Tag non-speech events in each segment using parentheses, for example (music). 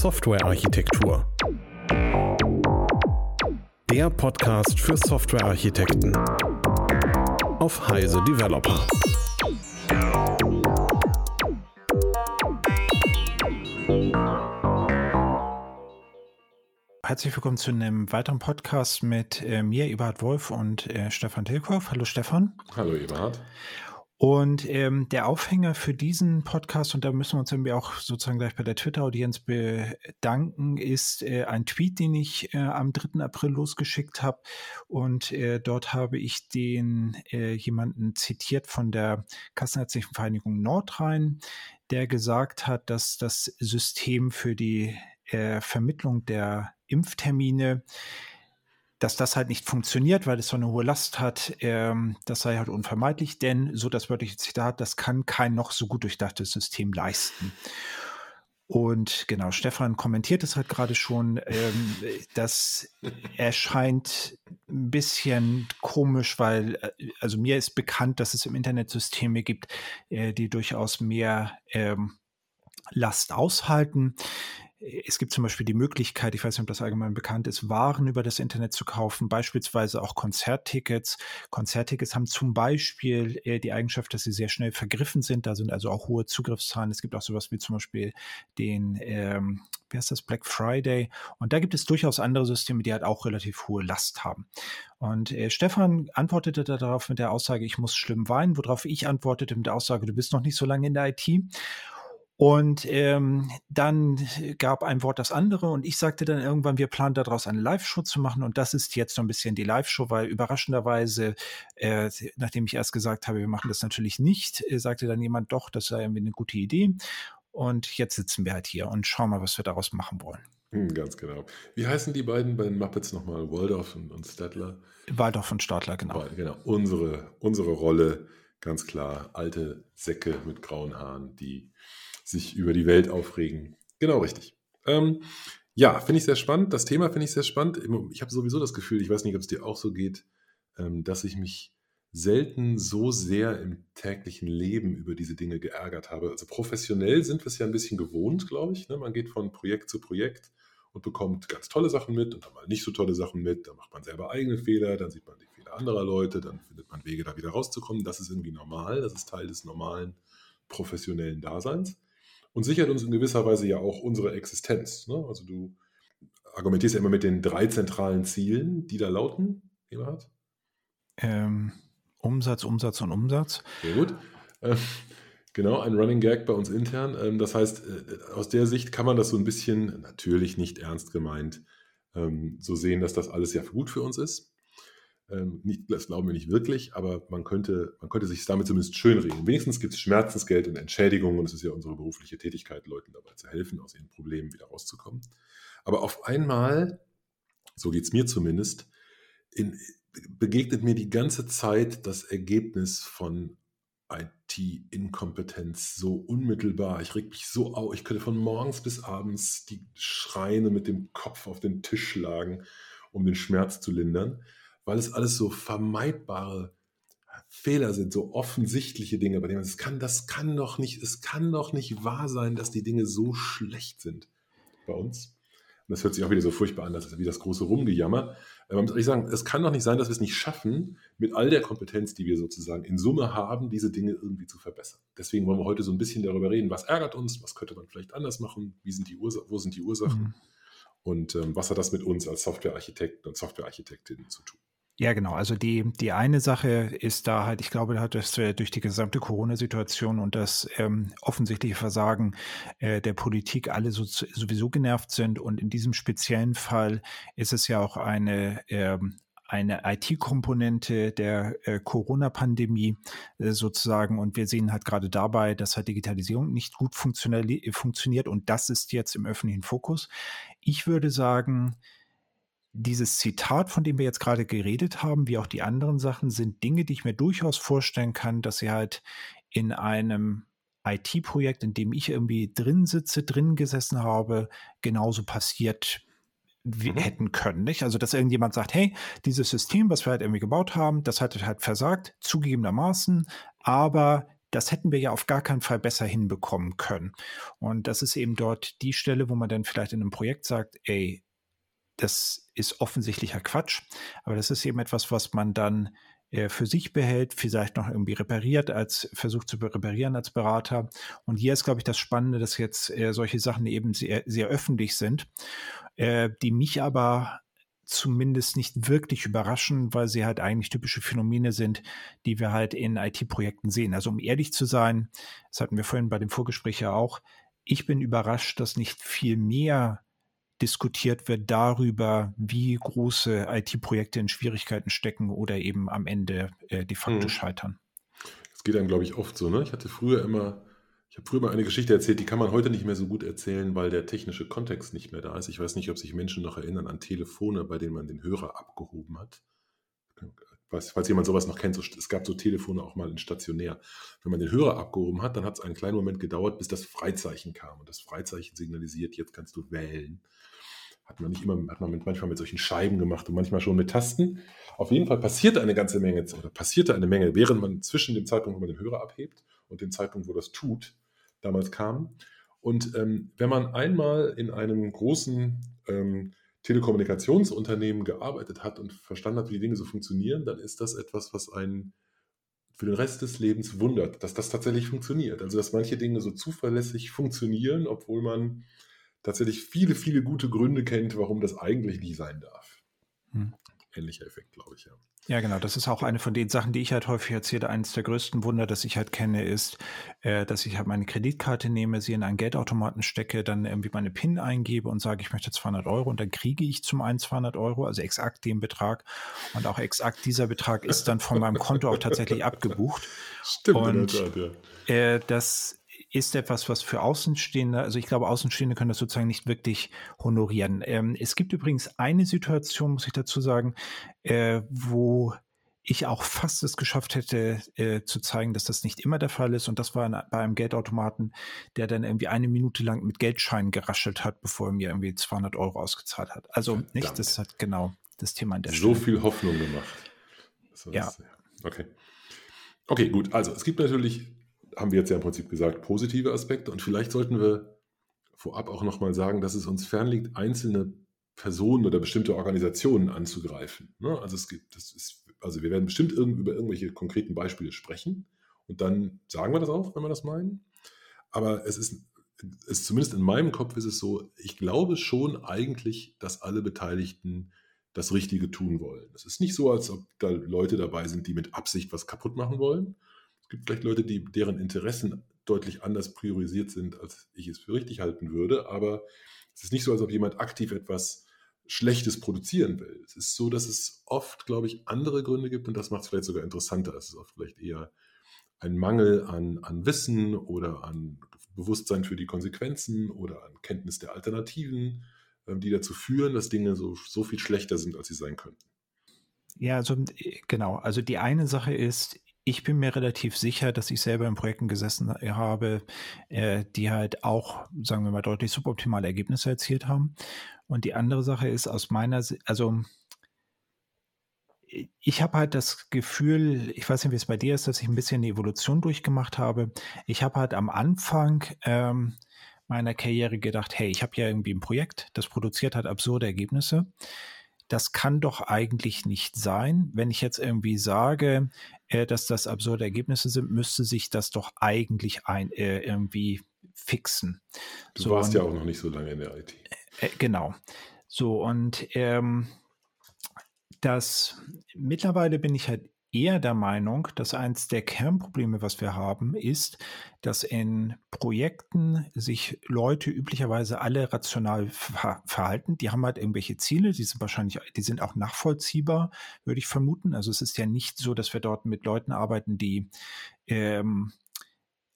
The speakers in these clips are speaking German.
Softwarearchitektur. Der Podcast für Softwarearchitekten auf Heise Developer. Herzlich willkommen zu einem weiteren Podcast mit äh, mir, Eberhard Wolf und äh, Stefan Tilkoff. Hallo Stefan. Hallo Eberhard. Und ähm, der Aufhänger für diesen Podcast, und da müssen wir uns irgendwie auch sozusagen gleich bei der Twitter-Audienz bedanken, ist äh, ein Tweet, den ich äh, am 3. April losgeschickt habe. Und äh, dort habe ich den äh, jemanden zitiert von der Kassenärztlichen Vereinigung Nordrhein, der gesagt hat, dass das System für die äh, Vermittlung der Impftermine dass das halt nicht funktioniert, weil es so eine hohe Last hat, ähm, das sei halt unvermeidlich, denn, so das wörtliche Zitat, das kann kein noch so gut durchdachtes System leisten. Und genau, Stefan kommentiert es halt gerade schon, ähm, das erscheint ein bisschen komisch, weil, äh, also mir ist bekannt, dass es im Internet Systeme gibt, äh, die durchaus mehr ähm, Last aushalten. Es gibt zum Beispiel die Möglichkeit, ich weiß nicht, ob das allgemein bekannt ist, Waren über das Internet zu kaufen, beispielsweise auch Konzerttickets. Konzerttickets haben zum Beispiel äh, die Eigenschaft, dass sie sehr schnell vergriffen sind. Da sind also auch hohe Zugriffszahlen. Es gibt auch sowas wie zum Beispiel den, ähm, wie heißt das, Black Friday. Und da gibt es durchaus andere Systeme, die halt auch relativ hohe Last haben. Und äh, Stefan antwortete darauf mit der Aussage, ich muss schlimm weinen, worauf ich antwortete mit der Aussage, du bist noch nicht so lange in der IT. Und ähm, dann gab ein Wort das andere und ich sagte dann irgendwann, wir planen daraus eine Live-Show zu machen und das ist jetzt so ein bisschen die Live-Show, weil überraschenderweise, äh, nachdem ich erst gesagt habe, wir machen das natürlich nicht, äh, sagte dann jemand doch, das sei irgendwie eine gute Idee. Und jetzt sitzen wir halt hier und schauen mal, was wir daraus machen wollen. Hm, ganz genau. Wie heißen die beiden bei den Muppets nochmal? Waldorf und, und Stadler? Waldorf und Stadler, genau. Genau. Unsere, unsere Rolle, ganz klar, alte Säcke mit grauen Haaren, die sich über die Welt aufregen. Genau richtig. Ähm, ja, finde ich sehr spannend. Das Thema finde ich sehr spannend. Ich habe sowieso das Gefühl, ich weiß nicht, ob es dir auch so geht, ähm, dass ich mich selten so sehr im täglichen Leben über diese Dinge geärgert habe. Also professionell sind wir es ja ein bisschen gewohnt, glaube ich. Ne? Man geht von Projekt zu Projekt und bekommt ganz tolle Sachen mit und dann mal nicht so tolle Sachen mit. Dann macht man selber eigene Fehler, dann sieht man die Fehler anderer Leute, dann findet man Wege, da wieder rauszukommen. Das ist irgendwie normal, das ist Teil des normalen professionellen Daseins und sichert uns in gewisser Weise ja auch unsere Existenz. Ne? Also du argumentierst ja immer mit den drei zentralen Zielen, die da lauten, Eberhard? Ähm, Umsatz, Umsatz und Umsatz. Sehr gut. Ähm, genau, ein Running Gag bei uns intern. Ähm, das heißt, äh, aus der Sicht kann man das so ein bisschen, natürlich nicht ernst gemeint, ähm, so sehen, dass das alles ja gut für uns ist. Ähm, nicht, das glauben wir nicht wirklich, aber man könnte, man könnte sich damit zumindest schönreden. Wenigstens gibt es Schmerzensgeld und Entschädigung und es ist ja unsere berufliche Tätigkeit, Leuten dabei zu helfen, aus ihren Problemen wieder rauszukommen. Aber auf einmal, so geht es mir zumindest, in, begegnet mir die ganze Zeit das Ergebnis von IT-Inkompetenz so unmittelbar. Ich reg mich so auf. Ich könnte von morgens bis abends die Schreine mit dem Kopf auf den Tisch schlagen, um den Schmerz zu lindern weil es alles so vermeidbare Fehler sind, so offensichtliche Dinge, bei denen man, das kann, das kann doch nicht, es kann doch nicht wahr sein, dass die Dinge so schlecht sind bei uns. Und das hört sich auch wieder so furchtbar an, das ist wie das große Rumgejammer. Äh, man muss ehrlich sagen, es kann doch nicht sein, dass wir es nicht schaffen, mit all der Kompetenz, die wir sozusagen in Summe haben, diese Dinge irgendwie zu verbessern. Deswegen wollen wir heute so ein bisschen darüber reden, was ärgert uns, was könnte man vielleicht anders machen, wie sind die Ursa wo sind die Ursachen mhm. und ähm, was hat das mit uns als Softwarearchitekten und Softwarearchitektinnen zu tun. Ja, genau. Also die, die eine Sache ist da halt, ich glaube, dass wir durch die gesamte Corona-Situation und das ähm, offensichtliche Versagen äh, der Politik alle so, sowieso genervt sind. Und in diesem speziellen Fall ist es ja auch eine, ähm, eine IT-Komponente der äh, Corona-Pandemie äh, sozusagen. Und wir sehen halt gerade dabei, dass halt Digitalisierung nicht gut funktioniert. Und das ist jetzt im öffentlichen Fokus. Ich würde sagen, dieses Zitat, von dem wir jetzt gerade geredet haben, wie auch die anderen Sachen, sind Dinge, die ich mir durchaus vorstellen kann, dass sie halt in einem IT-Projekt, in dem ich irgendwie drin sitze, drin gesessen habe, genauso passiert mhm. hätten können. Nicht? Also, dass irgendjemand sagt, hey, dieses System, was wir halt irgendwie gebaut haben, das hat halt versagt, zugegebenermaßen, aber das hätten wir ja auf gar keinen Fall besser hinbekommen können. Und das ist eben dort die Stelle, wo man dann vielleicht in einem Projekt sagt, ey, das ist offensichtlicher Quatsch, aber das ist eben etwas, was man dann äh, für sich behält, vielleicht noch irgendwie repariert, als versucht zu reparieren als Berater. Und hier ist, glaube ich, das Spannende, dass jetzt äh, solche Sachen eben sehr, sehr öffentlich sind, äh, die mich aber zumindest nicht wirklich überraschen, weil sie halt eigentlich typische Phänomene sind, die wir halt in IT-Projekten sehen. Also um ehrlich zu sein, das hatten wir vorhin bei dem Vorgespräch ja auch, ich bin überrascht, dass nicht viel mehr diskutiert wird darüber, wie große IT-Projekte in Schwierigkeiten stecken oder eben am Ende äh, de facto hm. scheitern. Das geht dann, glaube ich, oft so. Ne? Ich hatte früher immer, ich habe früher mal eine Geschichte erzählt, die kann man heute nicht mehr so gut erzählen, weil der technische Kontext nicht mehr da ist. Ich weiß nicht, ob sich Menschen noch erinnern an Telefone, bei denen man den Hörer abgehoben hat. Weiß, falls jemand sowas noch kennt, so, es gab so Telefone auch mal in stationär. Wenn man den Hörer abgehoben hat, dann hat es einen kleinen Moment gedauert, bis das Freizeichen kam. Und das Freizeichen signalisiert, jetzt kannst du wählen. Hat man nicht immer, hat man mit, manchmal mit solchen Scheiben gemacht und manchmal schon mit Tasten. Auf jeden Fall passierte eine ganze Menge, oder passierte eine Menge, während man zwischen dem Zeitpunkt, wo man den Hörer abhebt und dem Zeitpunkt, wo das tut, damals kam. Und ähm, wenn man einmal in einem großen ähm, Telekommunikationsunternehmen gearbeitet hat und verstanden hat, wie die Dinge so funktionieren, dann ist das etwas, was einen für den Rest des Lebens wundert, dass das tatsächlich funktioniert. Also dass manche Dinge so zuverlässig funktionieren, obwohl man tatsächlich viele, viele gute Gründe kennt, warum das eigentlich nicht sein darf. Hm. Ähnlicher Effekt, glaube ich, ja. Ja, genau. Das ist auch eine von den Sachen, die ich halt häufig erzähle. Eines der größten Wunder, das ich halt kenne, ist, äh, dass ich halt meine Kreditkarte nehme, sie in einen Geldautomaten stecke, dann irgendwie meine PIN eingebe und sage, ich möchte 200 Euro und dann kriege ich zum einen 200 Euro, also exakt den Betrag. Und auch exakt dieser Betrag ist dann von meinem Konto auch tatsächlich abgebucht. (laughs) Stimmt, und, Tat, ja. Äh, das ist etwas, was für Außenstehende, also ich glaube, Außenstehende können das sozusagen nicht wirklich honorieren. Ähm, es gibt übrigens eine Situation, muss ich dazu sagen, äh, wo ich auch fast es geschafft hätte, äh, zu zeigen, dass das nicht immer der Fall ist. Und das war bei einem Geldautomaten, der dann irgendwie eine Minute lang mit Geldscheinen geraschelt hat, bevor er mir irgendwie 200 Euro ausgezahlt hat. Also Verdammt. nicht, das hat genau das Thema an der Stelle. So viel Hoffnung gemacht. ja. Okay. Okay, gut. Also es gibt natürlich haben wir jetzt ja im Prinzip gesagt, positive Aspekte. Und vielleicht sollten wir vorab auch nochmal sagen, dass es uns fernliegt, einzelne Personen oder bestimmte Organisationen anzugreifen. Ne? Also es gibt, das ist, also wir werden bestimmt über irgendwelche konkreten Beispiele sprechen und dann sagen wir das auch, wenn wir das meinen. Aber es ist, es, zumindest in meinem Kopf ist es so, ich glaube schon eigentlich, dass alle Beteiligten das Richtige tun wollen. Es ist nicht so, als ob da Leute dabei sind, die mit Absicht was kaputt machen wollen, gibt vielleicht Leute, die, deren Interessen deutlich anders priorisiert sind, als ich es für richtig halten würde. Aber es ist nicht so, als ob jemand aktiv etwas Schlechtes produzieren will. Es ist so, dass es oft, glaube ich, andere Gründe gibt und das macht es vielleicht sogar interessanter. Es ist oft vielleicht eher ein Mangel an, an Wissen oder an Bewusstsein für die Konsequenzen oder an Kenntnis der Alternativen, ähm, die dazu führen, dass Dinge so, so viel schlechter sind, als sie sein könnten. Ja, also genau. Also die eine Sache ist, ich bin mir relativ sicher, dass ich selber in Projekten gesessen habe, äh, die halt auch, sagen wir mal, deutlich suboptimale Ergebnisse erzielt haben. Und die andere Sache ist aus meiner Sicht, also ich habe halt das Gefühl, ich weiß nicht, wie es bei dir ist, dass ich ein bisschen die Evolution durchgemacht habe. Ich habe halt am Anfang ähm, meiner Karriere gedacht, hey, ich habe ja irgendwie ein Projekt, das produziert halt absurde Ergebnisse das kann doch eigentlich nicht sein. Wenn ich jetzt irgendwie sage, äh, dass das absurde Ergebnisse sind, müsste sich das doch eigentlich ein, äh, irgendwie fixen. Du so, warst und, ja auch noch nicht so lange in der IT. Äh, genau. So, und ähm, das mittlerweile bin ich halt eher der Meinung, dass eins der Kernprobleme, was wir haben, ist, dass in Projekten sich Leute üblicherweise alle rational ver verhalten. Die haben halt irgendwelche Ziele, die sind wahrscheinlich, die sind auch nachvollziehbar, würde ich vermuten. Also es ist ja nicht so, dass wir dort mit Leuten arbeiten, die ähm,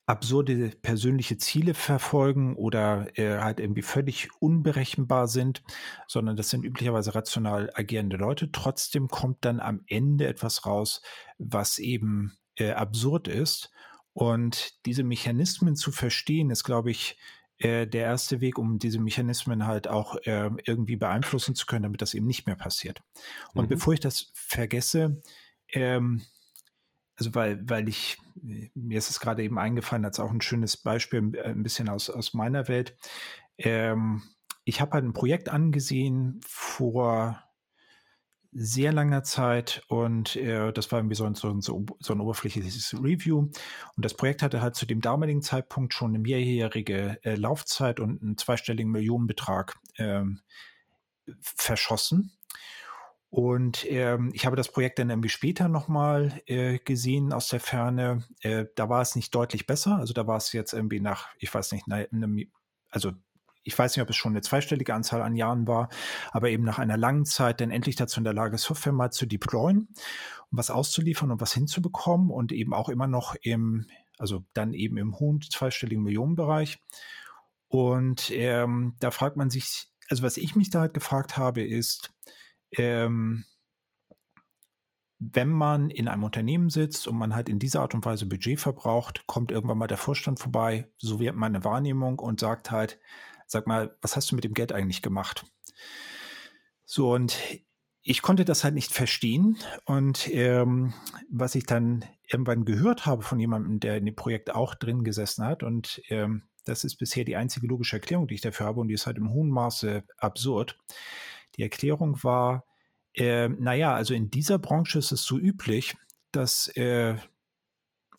absurde persönliche Ziele verfolgen oder äh, halt irgendwie völlig unberechenbar sind, sondern das sind üblicherweise rational agierende Leute. Trotzdem kommt dann am Ende etwas raus, was eben äh, absurd ist. Und diese Mechanismen zu verstehen, ist, glaube ich, äh, der erste Weg, um diese Mechanismen halt auch äh, irgendwie beeinflussen zu können, damit das eben nicht mehr passiert. Und mhm. bevor ich das vergesse, ähm, also weil, weil ich, mir ist es gerade eben eingefallen, als auch ein schönes Beispiel, äh, ein bisschen aus, aus meiner Welt. Ähm, ich habe halt ein Projekt angesehen vor sehr langer Zeit und äh, das war irgendwie so ein, so, ein, so ein oberflächliches Review. Und das Projekt hatte halt zu dem damaligen Zeitpunkt schon eine mehrjährige äh, Laufzeit und einen zweistelligen Millionenbetrag ähm, verschossen. Und ähm, ich habe das Projekt dann irgendwie später nochmal äh, gesehen aus der Ferne. Äh, da war es nicht deutlich besser. Also da war es jetzt irgendwie nach, ich weiß nicht, ne, also ich weiß nicht, ob es schon eine zweistellige Anzahl an Jahren war, aber eben nach einer langen Zeit dann endlich dazu in der Lage, Software mal zu deployen, um was auszuliefern und was hinzubekommen und eben auch immer noch im, also dann eben im hohen zweistelligen Millionenbereich. Und ähm, da fragt man sich, also was ich mich da halt gefragt habe, ist, ähm, wenn man in einem Unternehmen sitzt und man halt in dieser Art und Weise Budget verbraucht, kommt irgendwann mal der Vorstand vorbei, so wird meine Wahrnehmung und sagt halt, sag mal, was hast du mit dem Geld eigentlich gemacht? So, und ich konnte das halt nicht verstehen. Und ähm, was ich dann irgendwann gehört habe von jemandem, der in dem Projekt auch drin gesessen hat, und ähm, das ist bisher die einzige logische Erklärung, die ich dafür habe, und die ist halt im hohen Maße absurd. Die Erklärung war, äh, naja, also in dieser Branche ist es so üblich, dass äh,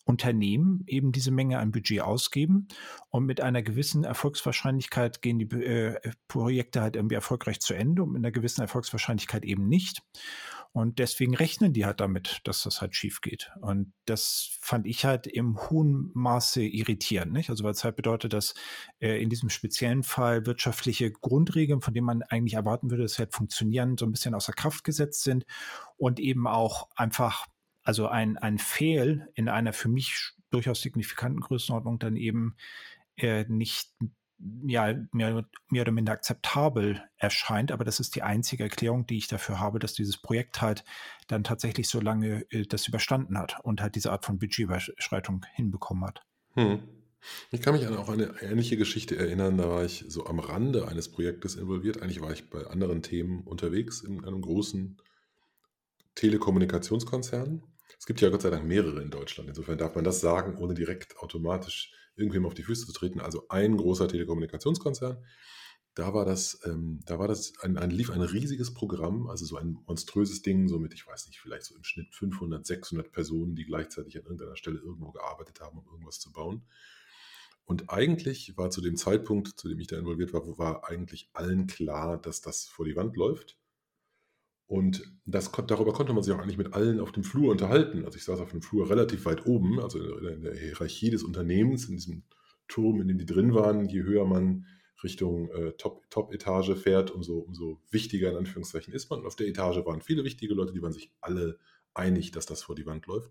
Unternehmen eben diese Menge an Budget ausgeben und mit einer gewissen Erfolgswahrscheinlichkeit gehen die äh, Projekte halt irgendwie erfolgreich zu Ende und mit einer gewissen Erfolgswahrscheinlichkeit eben nicht. Und deswegen rechnen die halt damit, dass das halt schief geht. Und das fand ich halt im hohen Maße irritierend. Nicht? Also weil es halt bedeutet, dass äh, in diesem speziellen Fall wirtschaftliche Grundregeln, von denen man eigentlich erwarten würde, dass sie halt funktionieren, so ein bisschen außer Kraft gesetzt sind und eben auch einfach also ein, ein Fehl in einer für mich durchaus signifikanten Größenordnung dann eben äh, nicht ja, mehr, mehr oder minder akzeptabel erscheint. Aber das ist die einzige Erklärung, die ich dafür habe, dass dieses Projekt halt dann tatsächlich so lange äh, das überstanden hat und halt diese Art von Budgetüberschreitung hinbekommen hat. Hm. Ich kann mich an auch eine ähnliche Geschichte erinnern. Da war ich so am Rande eines Projektes involviert. Eigentlich war ich bei anderen Themen unterwegs in einem großen Telekommunikationskonzern. Es gibt ja Gott sei Dank mehrere in Deutschland. Insofern darf man das sagen, ohne direkt automatisch irgendwem auf die Füße zu treten. Also ein großer Telekommunikationskonzern. Da war das, ähm, da war das ein, ein, lief ein riesiges Programm, also so ein monströses Ding, so mit, ich weiß nicht, vielleicht so im Schnitt 500, 600 Personen, die gleichzeitig an irgendeiner Stelle irgendwo gearbeitet haben, um irgendwas zu bauen. Und eigentlich war zu dem Zeitpunkt, zu dem ich da involviert war, war eigentlich allen klar, dass das vor die Wand läuft. Und das, darüber konnte man sich auch eigentlich mit allen auf dem Flur unterhalten. Also ich saß auf dem Flur relativ weit oben, also in der Hierarchie des Unternehmens, in diesem Turm, in dem die drin waren. Je höher man Richtung äh, Top-Etage Top fährt, umso, umso wichtiger in Anführungszeichen ist man. Und auf der Etage waren viele wichtige Leute, die waren sich alle einig, dass das vor die Wand läuft.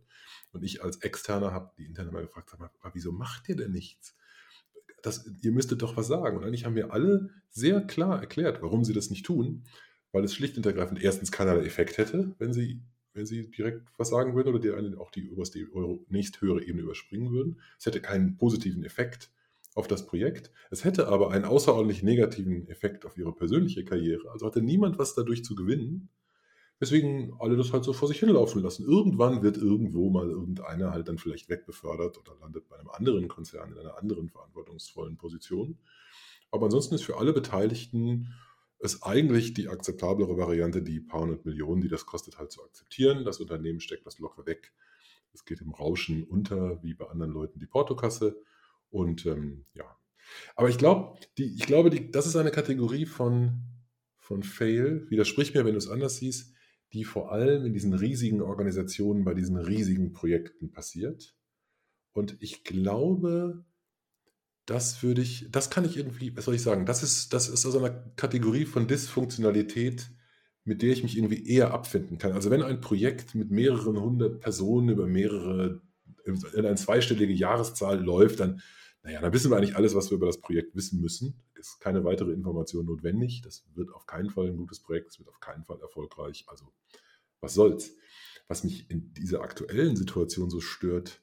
Und ich als Externer habe die Interne mal gefragt, sag mal, wieso macht ihr denn nichts? Das, ihr müsstet doch was sagen. Und eigentlich haben wir alle sehr klar erklärt, warum sie das nicht tun weil es schlicht und ergreifend erstens keinerlei Effekt hätte, wenn sie, wenn sie direkt was sagen würden oder die auch die oberste nächsthöhere Ebene überspringen würden. Es hätte keinen positiven Effekt auf das Projekt. Es hätte aber einen außerordentlich negativen Effekt auf ihre persönliche Karriere. Also hatte niemand was dadurch zu gewinnen, weswegen alle das halt so vor sich hinlaufen lassen. Irgendwann wird irgendwo mal irgendeiner halt dann vielleicht wegbefördert oder landet bei einem anderen Konzern in einer anderen verantwortungsvollen Position. Aber ansonsten ist für alle Beteiligten ist eigentlich die akzeptablere Variante, die paar hundert Millionen, die das kostet, halt zu akzeptieren. Das Unternehmen steckt das locker weg. Es geht im Rauschen unter, wie bei anderen Leuten, die Portokasse. Und ähm, ja. Aber ich, glaub, die, ich glaube, die, das ist eine Kategorie von, von Fail, widersprich mir, wenn du es anders siehst, die vor allem in diesen riesigen Organisationen, bei diesen riesigen Projekten passiert. Und ich glaube, das würde ich, das kann ich irgendwie, was soll ich sagen, das ist, das ist also eine Kategorie von Dysfunktionalität, mit der ich mich irgendwie eher abfinden kann. Also wenn ein Projekt mit mehreren hundert Personen über mehrere, in eine zweistellige Jahreszahl läuft, dann, naja, dann wissen wir eigentlich alles, was wir über das Projekt wissen müssen. Ist keine weitere Information notwendig. Das wird auf keinen Fall ein gutes Projekt, es wird auf keinen Fall erfolgreich. Also, was soll's? Was mich in dieser aktuellen Situation so stört,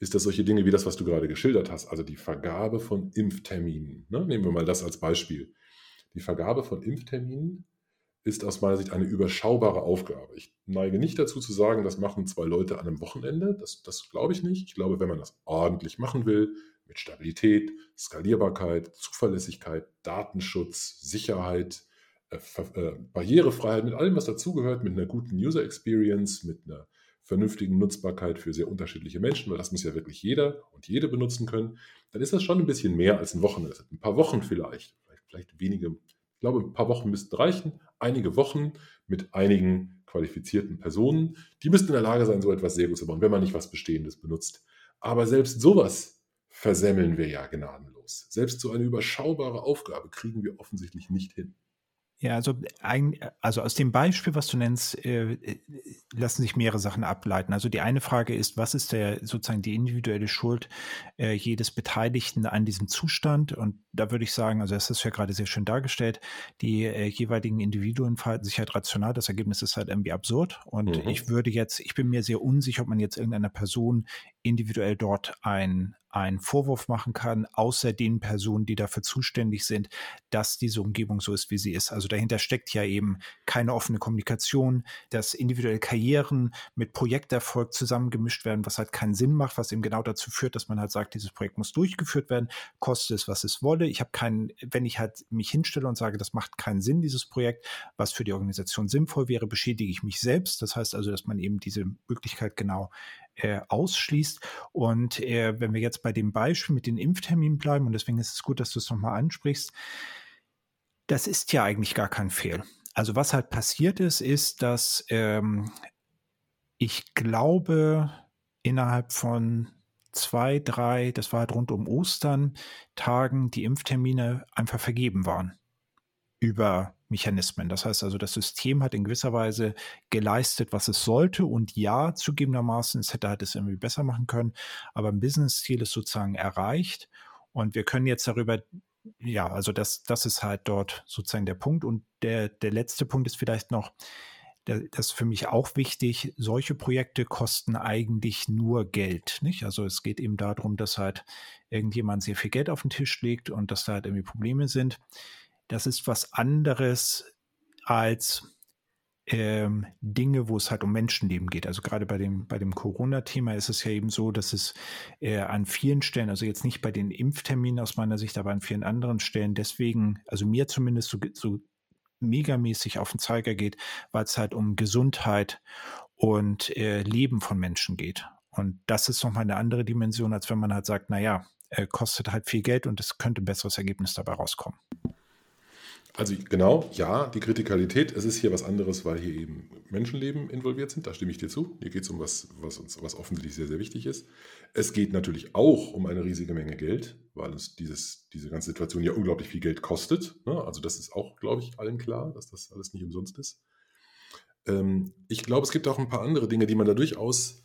ist das solche Dinge wie das, was du gerade geschildert hast, also die Vergabe von Impfterminen. Ne? Nehmen wir mal das als Beispiel. Die Vergabe von Impfterminen ist aus meiner Sicht eine überschaubare Aufgabe. Ich neige nicht dazu zu sagen, das machen zwei Leute an einem Wochenende. Das, das glaube ich nicht. Ich glaube, wenn man das ordentlich machen will, mit Stabilität, Skalierbarkeit, Zuverlässigkeit, Datenschutz, Sicherheit, äh, äh, Barrierefreiheit, mit allem, was dazugehört, mit einer guten User Experience, mit einer vernünftigen Nutzbarkeit für sehr unterschiedliche Menschen, weil das muss ja wirklich jeder und jede benutzen können, dann ist das schon ein bisschen mehr als ein Wochenende. Ein paar Wochen vielleicht, vielleicht, vielleicht wenige. Ich glaube, ein paar Wochen müssten reichen. Einige Wochen mit einigen qualifizierten Personen, die müssten in der Lage sein, so etwas sehr gut zu bauen, wenn man nicht was Bestehendes benutzt. Aber selbst sowas versemmeln wir ja gnadenlos. Selbst so eine überschaubare Aufgabe kriegen wir offensichtlich nicht hin. Ja, also, ein, also aus dem Beispiel, was du nennst, äh, äh, lassen sich mehrere Sachen ableiten. Also die eine Frage ist, was ist der sozusagen die individuelle Schuld äh, jedes Beteiligten an diesem Zustand? Und da würde ich sagen, also das ist ja gerade sehr schön dargestellt, die äh, jeweiligen Individuen verhalten sich halt rational. Das Ergebnis ist halt irgendwie absurd. Und mhm. ich würde jetzt, ich bin mir sehr unsicher, ob man jetzt irgendeiner Person individuell dort ein einen Vorwurf machen kann, außer den Personen, die dafür zuständig sind, dass diese Umgebung so ist, wie sie ist. Also dahinter steckt ja eben keine offene Kommunikation, dass individuelle Karrieren mit Projekterfolg zusammengemischt werden, was halt keinen Sinn macht, was eben genau dazu führt, dass man halt sagt, dieses Projekt muss durchgeführt werden, koste es, was es wolle. Ich habe keinen, wenn ich halt mich hinstelle und sage, das macht keinen Sinn, dieses Projekt, was für die Organisation sinnvoll wäre, beschädige ich mich selbst. Das heißt also, dass man eben diese Möglichkeit genau äh, ausschließt. Und äh, wenn wir jetzt bei dem Beispiel mit den Impfterminen bleiben, und deswegen ist es gut, dass du es nochmal ansprichst, das ist ja eigentlich gar kein Fehl. Also was halt passiert ist, ist, dass ähm, ich glaube, innerhalb von zwei, drei, das war halt rund um Ostern, Tagen die Impftermine einfach vergeben waren über Mechanismen. Das heißt also, das System hat in gewisser Weise geleistet, was es sollte. Und ja, zugegebenermaßen, es hätte halt es irgendwie besser machen können. Aber ein Business-Ziel ist sozusagen erreicht. Und wir können jetzt darüber, ja, also das, das ist halt dort sozusagen der Punkt. Und der, der letzte Punkt ist vielleicht noch, das ist für mich auch wichtig, solche Projekte kosten eigentlich nur Geld. Nicht? Also es geht eben darum, dass halt irgendjemand sehr viel Geld auf den Tisch legt und dass da halt irgendwie Probleme sind das ist was anderes als ähm, Dinge, wo es halt um Menschenleben geht. Also gerade bei dem, bei dem Corona-Thema ist es ja eben so, dass es äh, an vielen Stellen, also jetzt nicht bei den Impfterminen aus meiner Sicht, aber an vielen anderen Stellen deswegen, also mir zumindest so, so megamäßig auf den Zeiger geht, weil es halt um Gesundheit und äh, Leben von Menschen geht. Und das ist nochmal eine andere Dimension, als wenn man halt sagt, naja, äh, kostet halt viel Geld und es könnte ein besseres Ergebnis dabei rauskommen. Also genau, ja, die Kritikalität, es ist hier was anderes, weil hier eben Menschenleben involviert sind, da stimme ich dir zu. Hier geht es um was, was uns, was offensichtlich sehr, sehr wichtig ist. Es geht natürlich auch um eine riesige Menge Geld, weil es dieses, diese ganze Situation ja unglaublich viel Geld kostet. Ne? Also das ist auch, glaube ich, allen klar, dass das alles nicht umsonst ist. Ähm, ich glaube, es gibt auch ein paar andere Dinge, die man da durchaus,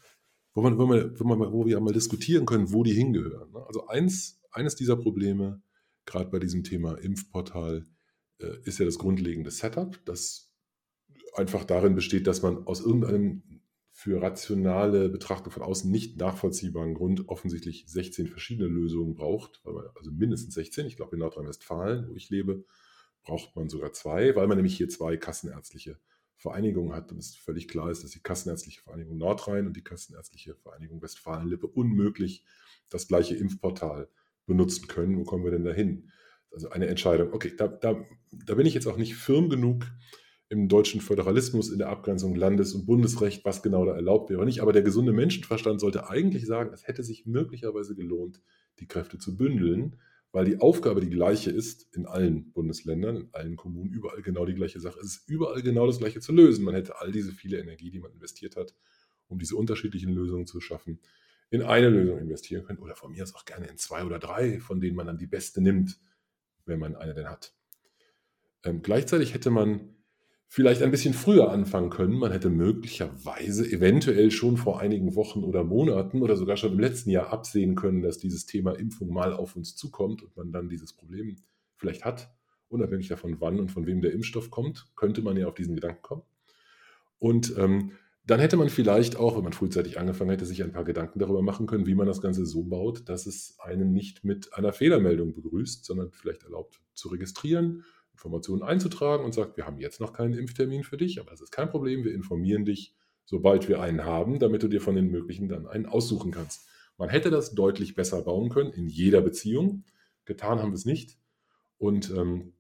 wo, man, wo, man, wo, man, wo wir einmal diskutieren können, wo die hingehören. Ne? Also eins, eines dieser Probleme, gerade bei diesem Thema Impfportal, ist ja das grundlegende Setup, das einfach darin besteht, dass man aus irgendeinem für rationale Betrachtung von außen nicht nachvollziehbaren Grund offensichtlich 16 verschiedene Lösungen braucht, man, also mindestens 16. Ich glaube, in Nordrhein-Westfalen, wo ich lebe, braucht man sogar zwei, weil man nämlich hier zwei kassenärztliche Vereinigungen hat und es völlig klar ist, dass die Kassenärztliche Vereinigung Nordrhein und die Kassenärztliche Vereinigung Westfalen-Lippe unmöglich das gleiche Impfportal benutzen können. Wo kommen wir denn da hin? Also eine Entscheidung. Okay, da, da, da bin ich jetzt auch nicht firm genug im deutschen Föderalismus, in der Abgrenzung Landes- und Bundesrecht, was genau da erlaubt wäre nicht. Aber der gesunde Menschenverstand sollte eigentlich sagen, es hätte sich möglicherweise gelohnt, die Kräfte zu bündeln, weil die Aufgabe die gleiche ist in allen Bundesländern, in allen Kommunen, überall genau die gleiche Sache. Es ist überall genau das gleiche zu lösen. Man hätte all diese viele Energie, die man investiert hat, um diese unterschiedlichen Lösungen zu schaffen, in eine Lösung investieren können oder von mir aus auch gerne in zwei oder drei, von denen man dann die beste nimmt wenn man eine denn hat. Ähm, gleichzeitig hätte man vielleicht ein bisschen früher anfangen können. Man hätte möglicherweise eventuell schon vor einigen Wochen oder Monaten oder sogar schon im letzten Jahr absehen können, dass dieses Thema Impfung mal auf uns zukommt und man dann dieses Problem vielleicht hat. Unabhängig davon, wann und von wem der Impfstoff kommt, könnte man ja auf diesen Gedanken kommen. Und ähm, dann hätte man vielleicht auch, wenn man frühzeitig angefangen hätte, sich ein paar Gedanken darüber machen können, wie man das Ganze so baut, dass es einen nicht mit einer Fehlermeldung begrüßt, sondern vielleicht erlaubt zu registrieren, Informationen einzutragen und sagt, wir haben jetzt noch keinen Impftermin für dich, aber das ist kein Problem, wir informieren dich, sobald wir einen haben, damit du dir von den möglichen dann einen aussuchen kannst. Man hätte das deutlich besser bauen können in jeder Beziehung. Getan haben wir es nicht. Und ähm,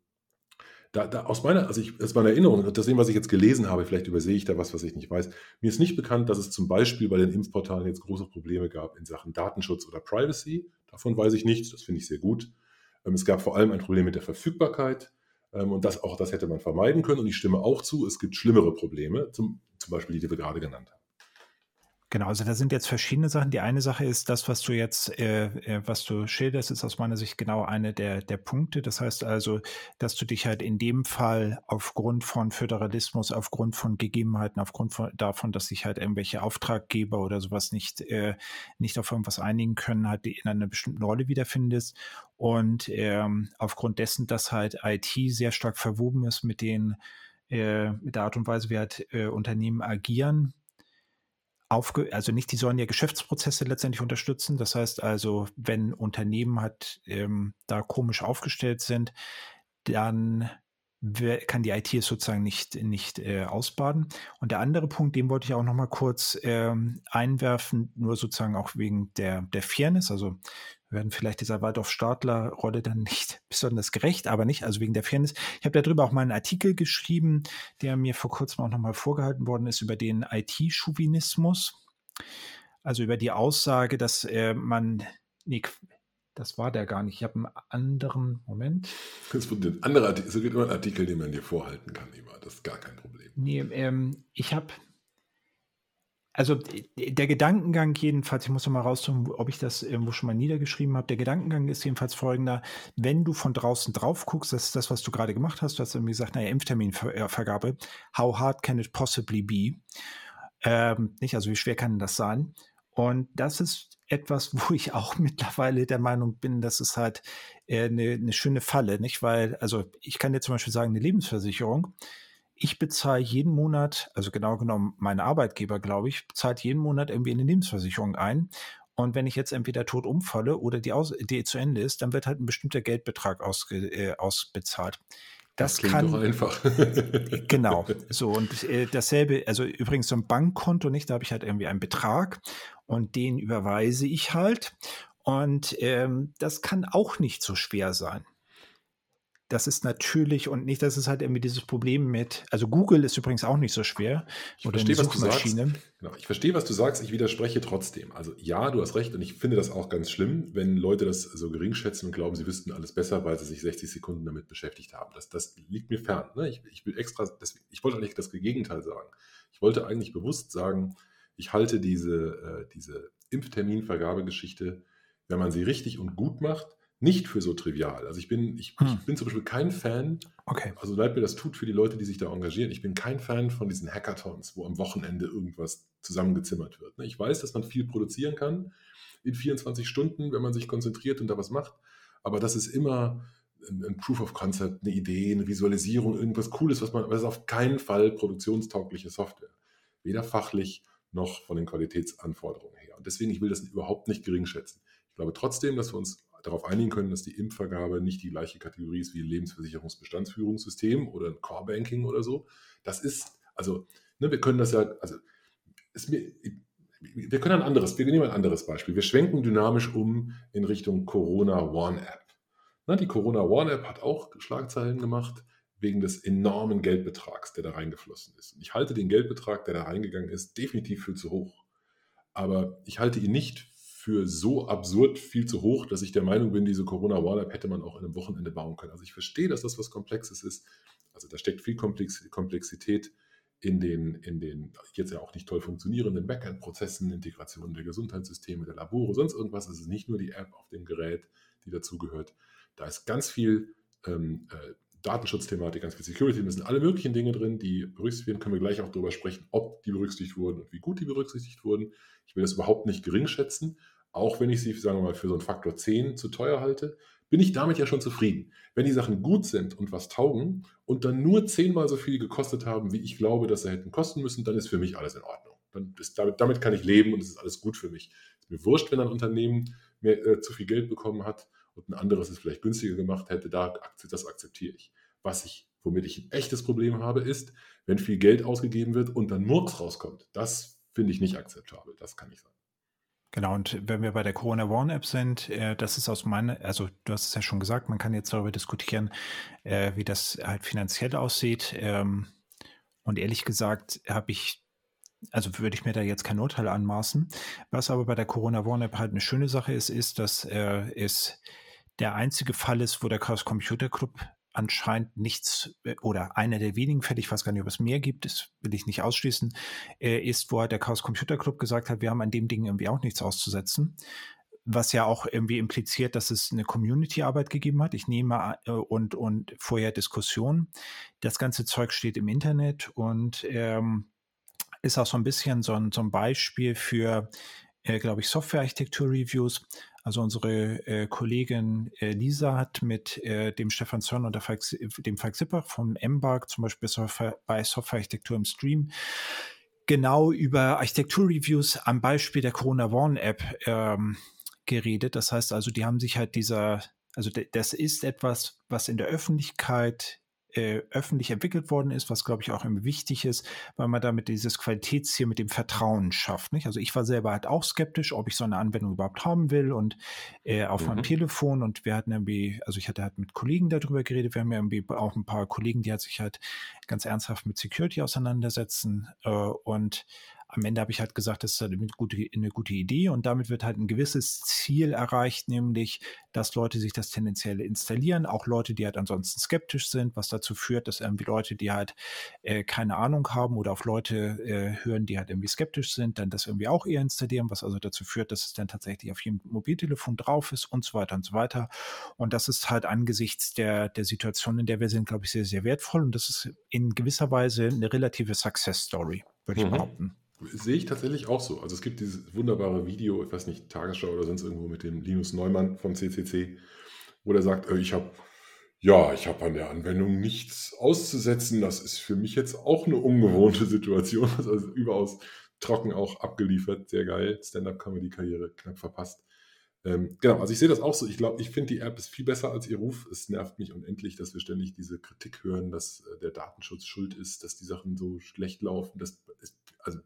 da, da, aus meiner, also ich, aus meiner Erinnerung, das dem, was ich jetzt gelesen habe, vielleicht übersehe ich da was, was ich nicht weiß. Mir ist nicht bekannt, dass es zum Beispiel bei den Impfportalen jetzt große Probleme gab in Sachen Datenschutz oder Privacy. Davon weiß ich nichts. Das finde ich sehr gut. Ähm, es gab vor allem ein Problem mit der Verfügbarkeit. Ähm, und das, auch das hätte man vermeiden können. Und ich stimme auch zu, es gibt schlimmere Probleme, zum, zum Beispiel die, die wir gerade genannt haben. Genau, also da sind jetzt verschiedene Sachen. Die eine Sache ist, das, was du jetzt, äh, äh, was du schilderst, ist aus meiner Sicht genau eine der, der Punkte. Das heißt also, dass du dich halt in dem Fall aufgrund von Föderalismus, aufgrund von Gegebenheiten, aufgrund von, davon, dass sich halt irgendwelche Auftraggeber oder sowas nicht, äh, nicht auf irgendwas einigen können, halt in einer bestimmten Rolle wiederfindest. Und ähm, aufgrund dessen, dass halt IT sehr stark verwoben ist mit den äh, mit der Art und Weise, wie halt äh, Unternehmen agieren, aufge also nicht, die sollen ja Geschäftsprozesse letztendlich unterstützen. Das heißt also, wenn Unternehmen halt ähm, da komisch aufgestellt sind, dann kann die IT es sozusagen nicht, nicht äh, ausbaden. Und der andere Punkt, den wollte ich auch noch mal kurz ähm, einwerfen, nur sozusagen auch wegen der, der Fairness. Also werden vielleicht dieser Waldorf-Stadler-Rolle dann nicht (laughs) besonders gerecht, aber nicht, also wegen der Fairness. Ich habe darüber auch mal einen Artikel geschrieben, der mir vor kurzem auch nochmal vorgehalten worden ist über den IT-Chauvinismus. Also über die Aussage, dass äh, man, nee, das war der gar nicht. Ich habe einen anderen Moment. Es wird ein anderer es immer einen Artikel, den man dir vorhalten kann, immer. Das ist gar kein Problem. Nee, ähm, ich habe also der Gedankengang jedenfalls, ich muss noch mal raussuchen, ob ich das irgendwo schon mal niedergeschrieben habe. Der Gedankengang ist jedenfalls folgender: Wenn du von draußen drauf guckst, das ist das, was du gerade gemacht hast. Du hast irgendwie gesagt, naja, Impfterminvergabe. How hard can it possibly be? Ähm, nicht, also wie schwer kann das sein? Und das ist etwas, (laughs) wo ich auch mittlerweile der Meinung bin, dass es halt äh, eine, eine schöne Falle, nicht? Weil, also ich kann dir zum Beispiel sagen, eine Lebensversicherung ich bezahle jeden Monat, also genau genommen mein Arbeitgeber, glaube ich, zahlt jeden Monat irgendwie eine Lebensversicherung ein. Und wenn ich jetzt entweder tot umfalle oder die, aus, die zu Ende ist, dann wird halt ein bestimmter Geldbetrag ausge, äh, ausbezahlt. Das, das kann doch einfach. (laughs) genau. (laughs) So und äh, dasselbe, also übrigens so ein Bankkonto nicht, da habe ich halt irgendwie einen Betrag und den überweise ich halt und ähm, das kann auch nicht so schwer sein das ist natürlich und nicht, das ist halt irgendwie dieses Problem mit, also Google ist übrigens auch nicht so schwer. Ich oder verstehe, was du sagst. Genau, ich verstehe, was du sagst, ich widerspreche trotzdem. Also ja, du hast recht und ich finde das auch ganz schlimm, wenn Leute das so gering schätzen und glauben, sie wüssten alles besser, weil sie sich 60 Sekunden damit beschäftigt haben. Das, das liegt mir fern. Ne? Ich, ich, will extra, das, ich wollte eigentlich das Gegenteil sagen. Ich wollte eigentlich bewusst sagen, ich halte diese, äh, diese Impfterminvergabegeschichte, wenn man sie richtig und gut macht, nicht für so trivial. Also ich bin, ich, hm. ich bin zum Beispiel kein Fan, okay. also leid mir das tut für die Leute, die sich da engagieren, ich bin kein Fan von diesen Hackathons, wo am Wochenende irgendwas zusammengezimmert wird. Ne? Ich weiß, dass man viel produzieren kann in 24 Stunden, wenn man sich konzentriert und da was macht, aber das ist immer ein, Proof of Concept, eine Idee, eine Visualisierung, irgendwas Cooles, was man, aber es ist auf keinen Fall produktionstaugliche Software. Weder fachlich noch von den Qualitätsanforderungen her. Und deswegen, ich will das überhaupt nicht gering schätzen. Ich glaube trotzdem, dass wir uns darauf einigen können, dass die Impfvergabe nicht die gleiche Kategorie ist wie Lebensversicherungsbestandsführungssystem oder ein Core Banking oder so. Das ist, also, ne, wir können das ja, also, ist mir, wir können ein anderes, wir nehmen ein anderes Beispiel. Wir schwenken dynamisch um in Richtung Corona One App. Na, die Corona One App hat auch Schlagzeilen gemacht wegen des enormen Geldbetrags, der da reingeflossen ist. Ich halte den Geldbetrag, der da reingegangen ist, definitiv für zu hoch. Aber ich halte ihn nicht für so absurd viel zu hoch, dass ich der Meinung bin, diese Corona Warn-App hätte man auch in einem Wochenende bauen können. Also ich verstehe, dass das was Komplexes ist. Also da steckt viel Komplexität in den, in den jetzt ja auch nicht toll funktionierenden Backend-Prozessen, Integration der Gesundheitssysteme, der Labore, sonst irgendwas. Es ist nicht nur die App auf dem Gerät, die dazugehört. Da ist ganz viel ähm, äh, Datenschutzthematik, ganz viel Security, da sind alle möglichen Dinge drin, die berücksichtigt werden. Können wir gleich auch darüber sprechen, ob die berücksichtigt wurden und wie gut die berücksichtigt wurden. Ich will das überhaupt nicht gering schätzen, auch wenn ich sie, sagen wir mal, für so einen Faktor 10 zu teuer halte, bin ich damit ja schon zufrieden. Wenn die Sachen gut sind und was taugen und dann nur zehnmal so viel gekostet haben, wie ich glaube, dass sie hätten kosten müssen, dann ist für mich alles in Ordnung. Dann ist, damit, damit kann ich leben und es ist alles gut für mich. Ist mir wurscht, wenn ein Unternehmen mehr, äh, zu viel Geld bekommen hat und ein anderes es vielleicht günstiger gemacht hätte, da, das akzeptiere ich. Was ich, womit ich ein echtes Problem habe, ist, wenn viel Geld ausgegeben wird und dann Murks rauskommt. Das finde ich nicht akzeptabel. Das kann ich sagen. Genau, und wenn wir bei der Corona Warn App sind, äh, das ist aus meiner, also du hast es ja schon gesagt, man kann jetzt darüber diskutieren, äh, wie das halt finanziell aussieht. Ähm, und ehrlich gesagt habe ich, also würde ich mir da jetzt kein Urteil anmaßen. Was aber bei der Corona Warn App halt eine schöne Sache ist, ist, dass äh, es der einzige Fall ist, wo der Chaos Computer Club anscheinend nichts äh, oder einer der wenigen Fälle, ich weiß gar nicht, ob es mehr gibt, das will ich nicht ausschließen, äh, ist, wo halt der Chaos Computer Club gesagt hat, wir haben an dem Ding irgendwie auch nichts auszusetzen. Was ja auch irgendwie impliziert, dass es eine Community-Arbeit gegeben hat. Ich nehme äh, und, und vorher Diskussionen. Das ganze Zeug steht im Internet und ähm, ist auch so ein bisschen so ein, so ein Beispiel für, äh, glaube ich, Software-Architektur-Reviews. Also unsere äh, Kollegin äh, Lisa hat mit äh, dem Stefan Zörn und Falk, dem Falk Zippach vom Embark zum Beispiel Software, bei Software-Architektur im Stream genau über Architektur-Reviews am Beispiel der Corona Warn-App ähm, geredet. Das heißt also, die haben sich halt dieser, also das ist etwas, was in der Öffentlichkeit äh, öffentlich entwickelt worden ist, was glaube ich auch immer wichtig ist, weil man damit dieses Qualitätsziel mit dem Vertrauen schafft. Nicht? Also ich war selber halt auch skeptisch, ob ich so eine Anwendung überhaupt haben will und äh, auf mhm. meinem Telefon und wir hatten irgendwie, also ich hatte halt mit Kollegen darüber geredet, wir haben ja irgendwie auch ein paar Kollegen, die halt sich halt ganz ernsthaft mit Security auseinandersetzen äh, und am Ende habe ich halt gesagt, das ist halt eine gute, eine gute Idee und damit wird halt ein gewisses Ziel erreicht, nämlich, dass Leute sich das tendenziell installieren, auch Leute, die halt ansonsten skeptisch sind, was dazu führt, dass irgendwie Leute, die halt äh, keine Ahnung haben oder auf Leute äh, hören, die halt irgendwie skeptisch sind, dann das irgendwie auch eher installieren, was also dazu führt, dass es dann tatsächlich auf jedem Mobiltelefon drauf ist und so weiter und so weiter. Und das ist halt angesichts der, der Situation, in der wir sind, glaube ich, sehr, sehr wertvoll und das ist in gewisser Weise eine relative Success Story, würde ich mhm. behaupten. Sehe ich tatsächlich auch so. Also es gibt dieses wunderbare Video, ich weiß nicht, Tagesschau oder sonst irgendwo mit dem Linus Neumann vom CCC, wo der sagt, äh, ich habe ja, ich habe an der Anwendung nichts auszusetzen. Das ist für mich jetzt auch eine ungewohnte (laughs) Situation. Also überaus trocken auch abgeliefert. Sehr geil. Stand-up-Comedy-Karriere knapp verpasst. Ähm, genau, also ich sehe das auch so. Ich glaube, ich finde die App ist viel besser als ihr Ruf. Es nervt mich unendlich, dass wir ständig diese Kritik hören, dass äh, der Datenschutz schuld ist, dass die Sachen so schlecht laufen. Das ist, also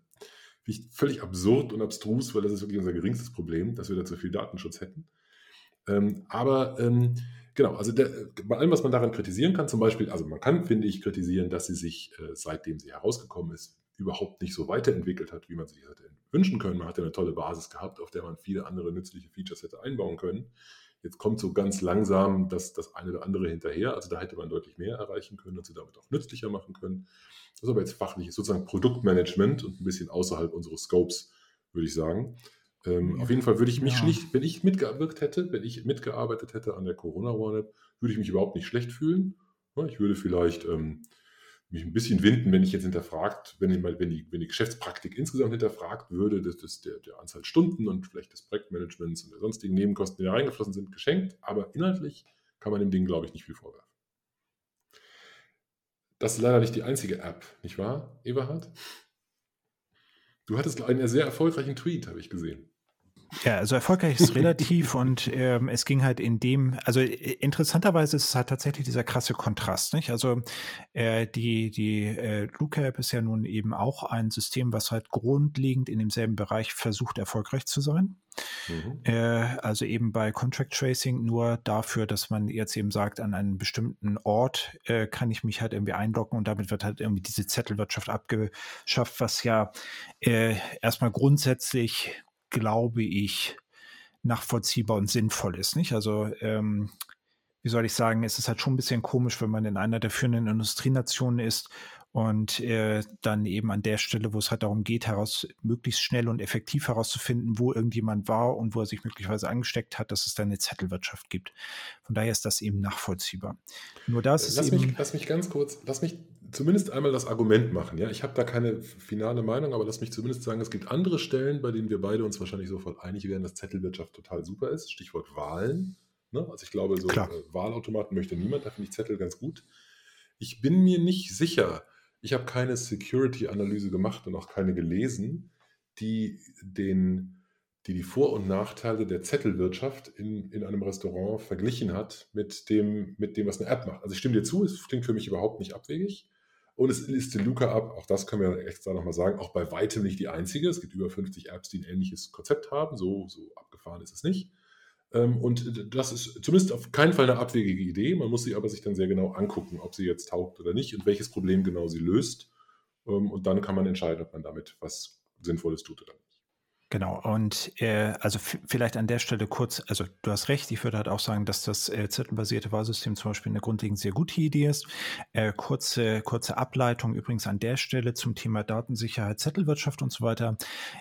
finde völlig absurd und abstrus, weil das ist wirklich unser geringstes Problem, dass wir da zu viel Datenschutz hätten. Ähm, aber ähm, genau, also der, bei allem, was man daran kritisieren kann, zum Beispiel, also man kann, finde ich, kritisieren, dass sie sich, äh, seitdem sie herausgekommen ist, überhaupt nicht so weiterentwickelt hat, wie man sich hätte wünschen können. Man hat ja eine tolle Basis gehabt, auf der man viele andere nützliche Features hätte einbauen können. Jetzt kommt so ganz langsam das, das eine oder andere hinterher. Also da hätte man deutlich mehr erreichen können und sie damit auch nützlicher machen können. Das ist aber jetzt fachliches, sozusagen Produktmanagement und ein bisschen außerhalb unseres Scopes, würde ich sagen. Ähm, ja. Auf jeden Fall würde ich mich ja. schlicht, wenn ich mitgewirkt hätte, wenn ich mitgearbeitet hätte an der Corona Warn würde ich mich überhaupt nicht schlecht fühlen. Ich würde vielleicht ähm, mich ein bisschen winden, wenn ich jetzt hinterfragt, wenn, ich wenn, die, wenn die Geschäftspraktik insgesamt hinterfragt würde, dass das der, der Anzahl Stunden und vielleicht des Projektmanagements und der sonstigen Nebenkosten, die da reingeflossen sind, geschenkt. Aber inhaltlich kann man dem Ding, glaube ich, nicht viel vorwerfen. Das ist leider nicht die einzige App, nicht wahr, Eberhard? Du hattest einen sehr erfolgreichen Tweet, habe ich gesehen. Ja, also erfolgreich ist relativ und ähm, es ging halt in dem, also äh, interessanterweise ist es halt tatsächlich dieser krasse Kontrast, nicht? Also äh, die, die äh, Luca-App ist ja nun eben auch ein System, was halt grundlegend in demselben Bereich versucht, erfolgreich zu sein. Mhm. Äh, also eben bei Contract Tracing nur dafür, dass man jetzt eben sagt, an einem bestimmten Ort äh, kann ich mich halt irgendwie einloggen und damit wird halt irgendwie diese Zettelwirtschaft abgeschafft, was ja äh, erstmal grundsätzlich glaube ich, nachvollziehbar und sinnvoll ist. Nicht? Also ähm, wie soll ich sagen, es ist halt schon ein bisschen komisch, wenn man in einer der führenden Industrienationen ist und äh, dann eben an der Stelle, wo es halt darum geht, heraus möglichst schnell und effektiv herauszufinden, wo irgendjemand war und wo er sich möglicherweise angesteckt hat, dass es dann eine Zettelwirtschaft gibt. Von daher ist das eben nachvollziehbar. Nur das lass ist mich, eben. Lass mich ganz kurz, lass mich zumindest einmal das Argument machen. Ja, ich habe da keine finale Meinung, aber lass mich zumindest sagen, es gibt andere Stellen, bei denen wir beide uns wahrscheinlich sofort einig werden, dass Zettelwirtschaft total super ist. Stichwort Wahlen. Ne? Also ich glaube, so äh, Wahlautomaten möchte niemand, da finde ich Zettel ganz gut. Ich bin mir nicht sicher, ich habe keine Security-Analyse gemacht und auch keine gelesen, die den, die die Vor- und Nachteile der Zettelwirtschaft in, in einem Restaurant verglichen hat mit dem, mit dem, was eine App macht. Also ich stimme dir zu, es klingt für mich überhaupt nicht abwegig. Und es listet Luca ab, auch das können wir extra nochmal sagen, auch bei weitem nicht die einzige. Es gibt über 50 Apps, die ein ähnliches Konzept haben. So, so abgefahren ist es nicht. Ähm, und das ist zumindest auf keinen Fall eine abwegige Idee. Man muss sie aber sich dann sehr genau angucken, ob sie jetzt taugt oder nicht und welches Problem genau sie löst. Ähm, und dann kann man entscheiden, ob man damit was Sinnvolles tut oder nicht. Genau, und äh, also vielleicht an der Stelle kurz, also du hast recht, ich würde halt auch sagen, dass das äh, zettelbasierte Wahlsystem zum Beispiel eine grundlegend sehr gute Idee ist. Äh, kurze, kurze Ableitung übrigens an der Stelle zum Thema Datensicherheit, Zettelwirtschaft und so weiter.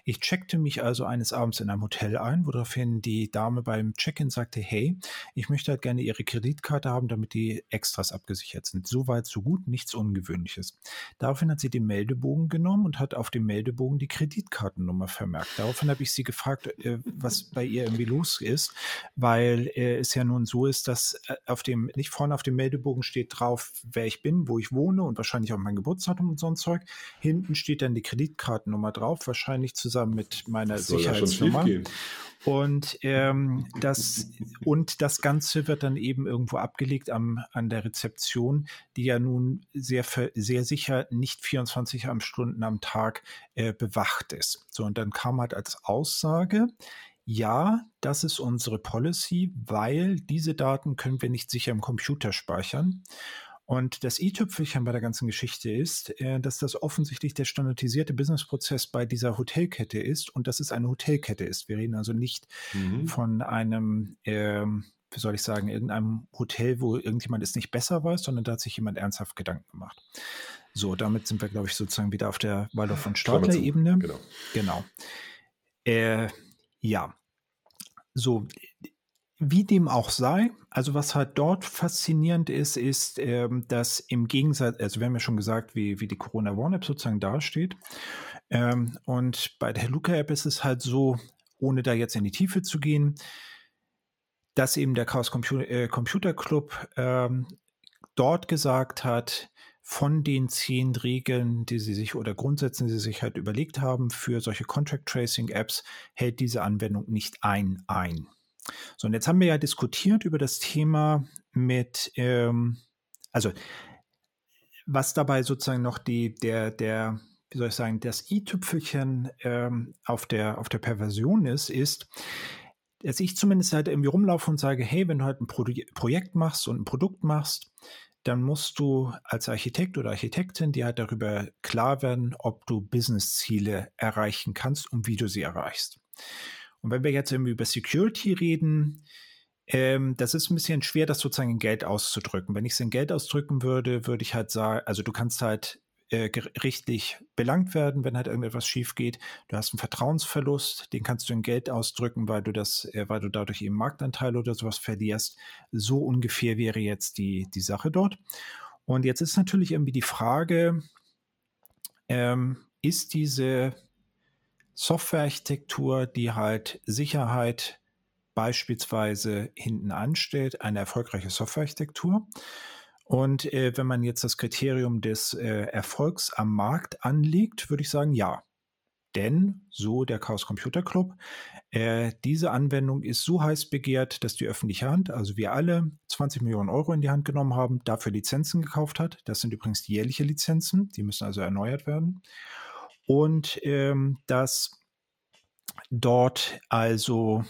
Ich checkte mich also eines Abends in einem Hotel ein, woraufhin die Dame beim Check-in sagte, hey, ich möchte halt gerne Ihre Kreditkarte haben, damit die Extras abgesichert sind. Soweit, so gut, nichts Ungewöhnliches. Daraufhin hat sie den Meldebogen genommen und hat auf dem Meldebogen die Kreditkartennummer vermerkt. Darauf daraufhin habe ich sie gefragt, äh, was bei ihr irgendwie los ist, weil äh, es ja nun so ist, dass äh, auf dem, nicht vorne auf dem Meldebogen steht drauf, wer ich bin, wo ich wohne und wahrscheinlich auch mein Geburtsdatum und so ein Zeug. Hinten steht dann die Kreditkartennummer drauf, wahrscheinlich zusammen mit meiner Sicherheitsnummer. Und ähm, das und das Ganze wird dann eben irgendwo abgelegt am, an der Rezeption, die ja nun sehr sehr sicher nicht 24 Stunden am Tag äh, bewacht ist. So und dann kam halt als Aussage, ja, das ist unsere Policy, weil diese Daten können wir nicht sicher im Computer speichern. Und das i-Tüpfelchen bei der ganzen Geschichte ist, äh, dass das offensichtlich der standardisierte Businessprozess bei dieser Hotelkette ist und dass es eine Hotelkette ist. Wir reden also nicht mhm. von einem, äh, wie soll ich sagen, irgendeinem Hotel, wo irgendjemand es nicht besser weiß, sondern da hat sich jemand ernsthaft Gedanken gemacht. So, damit sind wir, glaube ich, sozusagen wieder auf der Waldorf- und Stadler-Ebene. Genau. genau. Äh, ja. So, wie dem auch sei, also was halt dort faszinierend ist, ist, ähm, dass im Gegensatz, also wir haben ja schon gesagt, wie, wie die Corona One App sozusagen dasteht. Ähm, und bei der Luca App ist es halt so, ohne da jetzt in die Tiefe zu gehen, dass eben der Chaos Computer, äh, Computer Club ähm, dort gesagt hat, von den zehn Regeln, die sie sich oder Grundsätzen, die sie sich halt überlegt haben für solche Contract Tracing Apps, hält diese Anwendung nicht ein ein. So, und jetzt haben wir ja diskutiert über das Thema mit, ähm, also was dabei sozusagen noch die, der, der, wie soll ich sagen, das i-Tüpfelchen ähm, auf, der, auf der Perversion ist, ist, dass ich zumindest halt irgendwie rumlaufe und sage, hey, wenn du halt ein Pro Projekt machst und ein Produkt machst, dann musst du als Architekt oder Architektin dir halt darüber klar werden, ob du Business-Ziele erreichen kannst und wie du sie erreichst. Und wenn wir jetzt irgendwie über Security reden, ähm, das ist ein bisschen schwer, das sozusagen in Geld auszudrücken. Wenn ich es in Geld ausdrücken würde, würde ich halt sagen, also du kannst halt äh, gerichtlich belangt werden, wenn halt irgendetwas schief geht. Du hast einen Vertrauensverlust, den kannst du in Geld ausdrücken, weil du das, äh, weil du dadurch eben Marktanteile oder sowas verlierst. So ungefähr wäre jetzt die, die Sache dort. Und jetzt ist natürlich irgendwie die Frage, ähm, ist diese Softwarearchitektur, die halt Sicherheit beispielsweise hinten anstellt, eine erfolgreiche Softwarearchitektur. Und äh, wenn man jetzt das Kriterium des äh, Erfolgs am Markt anlegt, würde ich sagen, ja. Denn, so der Chaos Computer Club, äh, diese Anwendung ist so heiß begehrt, dass die öffentliche Hand, also wir alle, 20 Millionen Euro in die Hand genommen haben, dafür Lizenzen gekauft hat. Das sind übrigens jährliche Lizenzen, die müssen also erneuert werden und ähm, dass dort also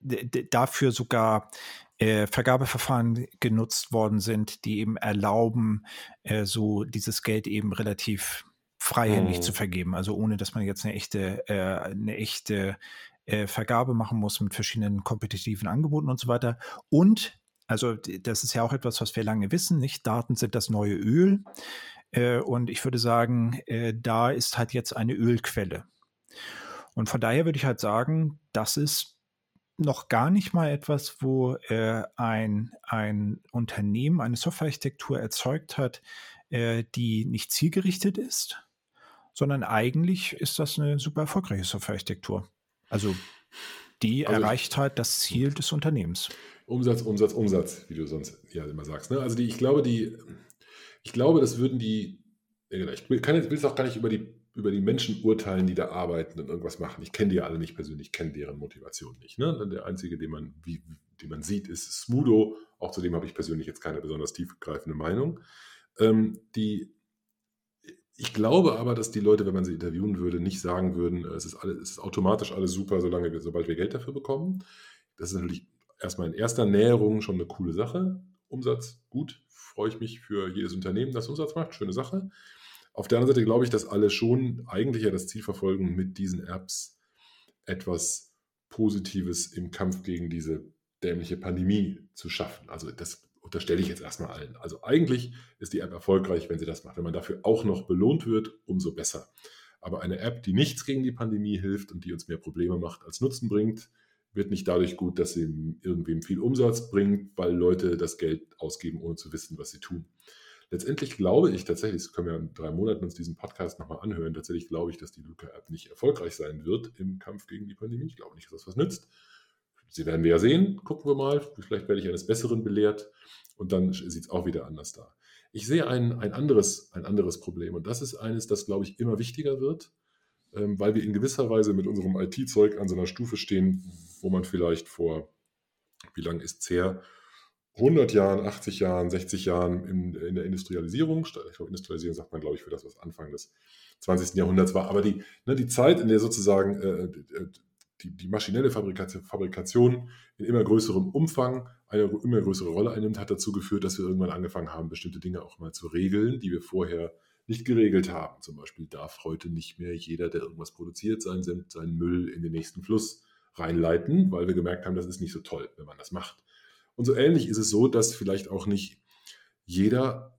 dafür sogar äh, Vergabeverfahren genutzt worden sind, die eben erlauben, äh, so dieses Geld eben relativ freihändig oh. zu vergeben. Also ohne, dass man jetzt eine echte, äh, eine echte äh, Vergabe machen muss mit verschiedenen kompetitiven Angeboten und so weiter. Und also das ist ja auch etwas, was wir lange wissen, nicht? Daten sind das neue Öl. Äh, und ich würde sagen, äh, da ist halt jetzt eine Ölquelle. Und von daher würde ich halt sagen, das ist noch gar nicht mal etwas, wo äh, ein, ein Unternehmen eine Softwarearchitektur erzeugt hat, äh, die nicht zielgerichtet ist, sondern eigentlich ist das eine super erfolgreiche Softwarearchitektur. Also die also erreicht halt das Ziel des Unternehmens. Umsatz, Umsatz, Umsatz, wie du sonst ja immer sagst. Ne? Also die, ich glaube, die, ich glaube, das würden die, ich will, kann, will es auch gar nicht über die über die Menschen urteilen, die da arbeiten und irgendwas machen. Ich kenne die alle nicht persönlich, kenne deren Motivation nicht. Ne? Der einzige, den man, wie, den man sieht, ist Smudo. Auch zu dem habe ich persönlich jetzt keine besonders tiefgreifende Meinung. Ähm, die, ich glaube aber, dass die Leute, wenn man sie interviewen würde, nicht sagen würden, es ist, alles, es ist automatisch alles super, solange, sobald wir Geld dafür bekommen. Das ist natürlich erstmal in erster Näherung schon eine coole Sache. Umsatz gut, freue ich mich für jedes Unternehmen, das Umsatz macht, schöne Sache. Auf der anderen Seite glaube ich, dass alle schon eigentlich ja das Ziel verfolgen, mit diesen Apps etwas Positives im Kampf gegen diese dämliche Pandemie zu schaffen. Also das unterstelle ich jetzt erstmal allen. Also eigentlich ist die App erfolgreich, wenn sie das macht. Wenn man dafür auch noch belohnt wird, umso besser. Aber eine App, die nichts gegen die Pandemie hilft und die uns mehr Probleme macht als Nutzen bringt, wird nicht dadurch gut, dass sie irgendwem viel Umsatz bringt, weil Leute das Geld ausgeben, ohne zu wissen, was sie tun. Letztendlich glaube ich tatsächlich, das können wir in drei Monaten uns diesen Podcast nochmal anhören, tatsächlich glaube ich, dass die Luca-App nicht erfolgreich sein wird im Kampf gegen die Pandemie. Ich glaube nicht, dass das was nützt. Sie werden wir ja sehen, gucken wir mal. Vielleicht werde ich eines Besseren belehrt und dann sieht es auch wieder anders da. Ich sehe ein, ein, anderes, ein anderes Problem und das ist eines, das, glaube ich, immer wichtiger wird, ähm, weil wir in gewisser Weise mit unserem IT-Zeug an so einer Stufe stehen, wo man vielleicht vor, wie lange ist es her, 100 Jahren, 80 Jahren, 60 Jahren in, in der Industrialisierung, ich glaube, Industrialisierung sagt man, glaube ich, für das, was Anfang des 20. Jahrhunderts war, aber die, ne, die Zeit, in der sozusagen äh, die, die maschinelle Fabrikation, Fabrikation in immer größerem Umfang eine immer größere Rolle einnimmt, hat dazu geführt, dass wir irgendwann angefangen haben, bestimmte Dinge auch mal zu regeln, die wir vorher nicht geregelt haben. Zum Beispiel darf heute nicht mehr jeder, der irgendwas produziert, seinen, seinen Müll in den nächsten Fluss reinleiten, weil wir gemerkt haben, das ist nicht so toll, wenn man das macht. Und so ähnlich ist es so, dass vielleicht auch nicht jeder,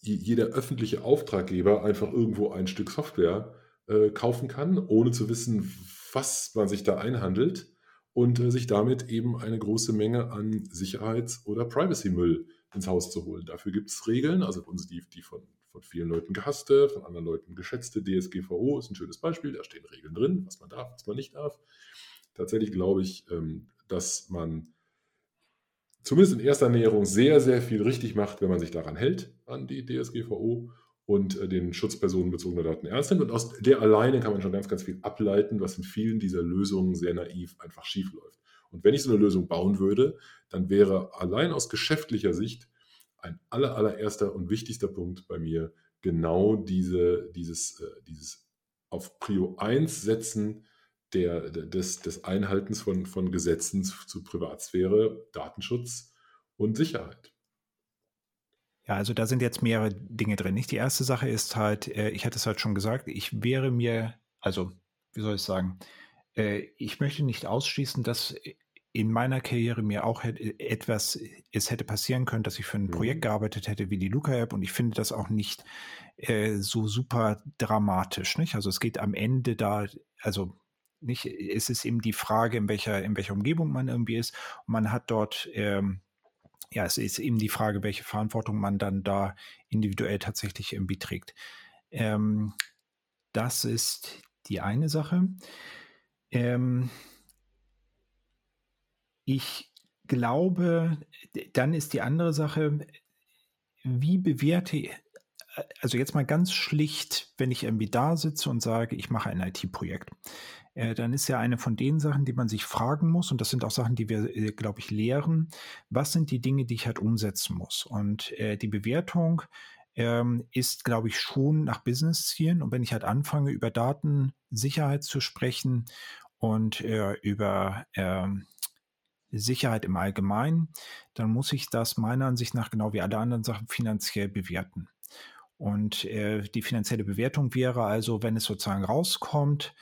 jeder öffentliche Auftraggeber einfach irgendwo ein Stück Software äh, kaufen kann, ohne zu wissen, was man sich da einhandelt und äh, sich damit eben eine große Menge an Sicherheits- oder Privacy-Müll ins Haus zu holen. Dafür gibt es Regeln, also die, die von, von vielen Leuten gehasste, von anderen Leuten geschätzte DSGVO ist ein schönes Beispiel, da stehen Regeln drin, was man darf, was man nicht darf. Tatsächlich glaube ich, ähm, dass man zumindest in erster Näherung sehr, sehr viel richtig macht, wenn man sich daran hält, an die DSGVO und äh, den Schutz personenbezogener Daten ernst nimmt. Und aus der alleine kann man schon ganz, ganz viel ableiten, was in vielen dieser Lösungen sehr naiv einfach schief läuft. Und wenn ich so eine Lösung bauen würde, dann wäre allein aus geschäftlicher Sicht ein aller, allererster und wichtigster Punkt bei mir genau diese, dieses, äh, dieses auf Prio 1 setzen der, des, des Einhaltens von, von Gesetzen zu, zu Privatsphäre, Datenschutz und Sicherheit. Ja, also da sind jetzt mehrere Dinge drin. Nicht die erste Sache ist halt, äh, ich hatte es halt schon gesagt, ich wäre mir, also wie soll ich sagen, äh, ich möchte nicht ausschließen, dass in meiner Karriere mir auch etwas, es hätte passieren können, dass ich für ein mhm. Projekt gearbeitet hätte wie die Luca-App und ich finde das auch nicht äh, so super dramatisch. Nicht? Also es geht am Ende da, also nicht, es ist eben die Frage, in welcher, in welcher Umgebung man irgendwie ist. Und man hat dort, ähm, ja, es ist eben die Frage, welche Verantwortung man dann da individuell tatsächlich irgendwie trägt. Ähm, das ist die eine Sache. Ähm, ich glaube, dann ist die andere Sache, wie bewerte also jetzt mal ganz schlicht, wenn ich irgendwie da sitze und sage, ich mache ein IT-Projekt. Äh, dann ist ja eine von den Sachen, die man sich fragen muss, und das sind auch Sachen, die wir, äh, glaube ich, lehren, was sind die Dinge, die ich halt umsetzen muss? Und äh, die Bewertung ähm, ist, glaube ich, schon nach Business-Zielen. Und wenn ich halt anfange, über Datensicherheit zu sprechen und äh, über ähm, Sicherheit im Allgemeinen, dann muss ich das meiner Ansicht nach genau wie alle anderen Sachen finanziell bewerten. Und äh, die finanzielle Bewertung wäre also, wenn es sozusagen rauskommt,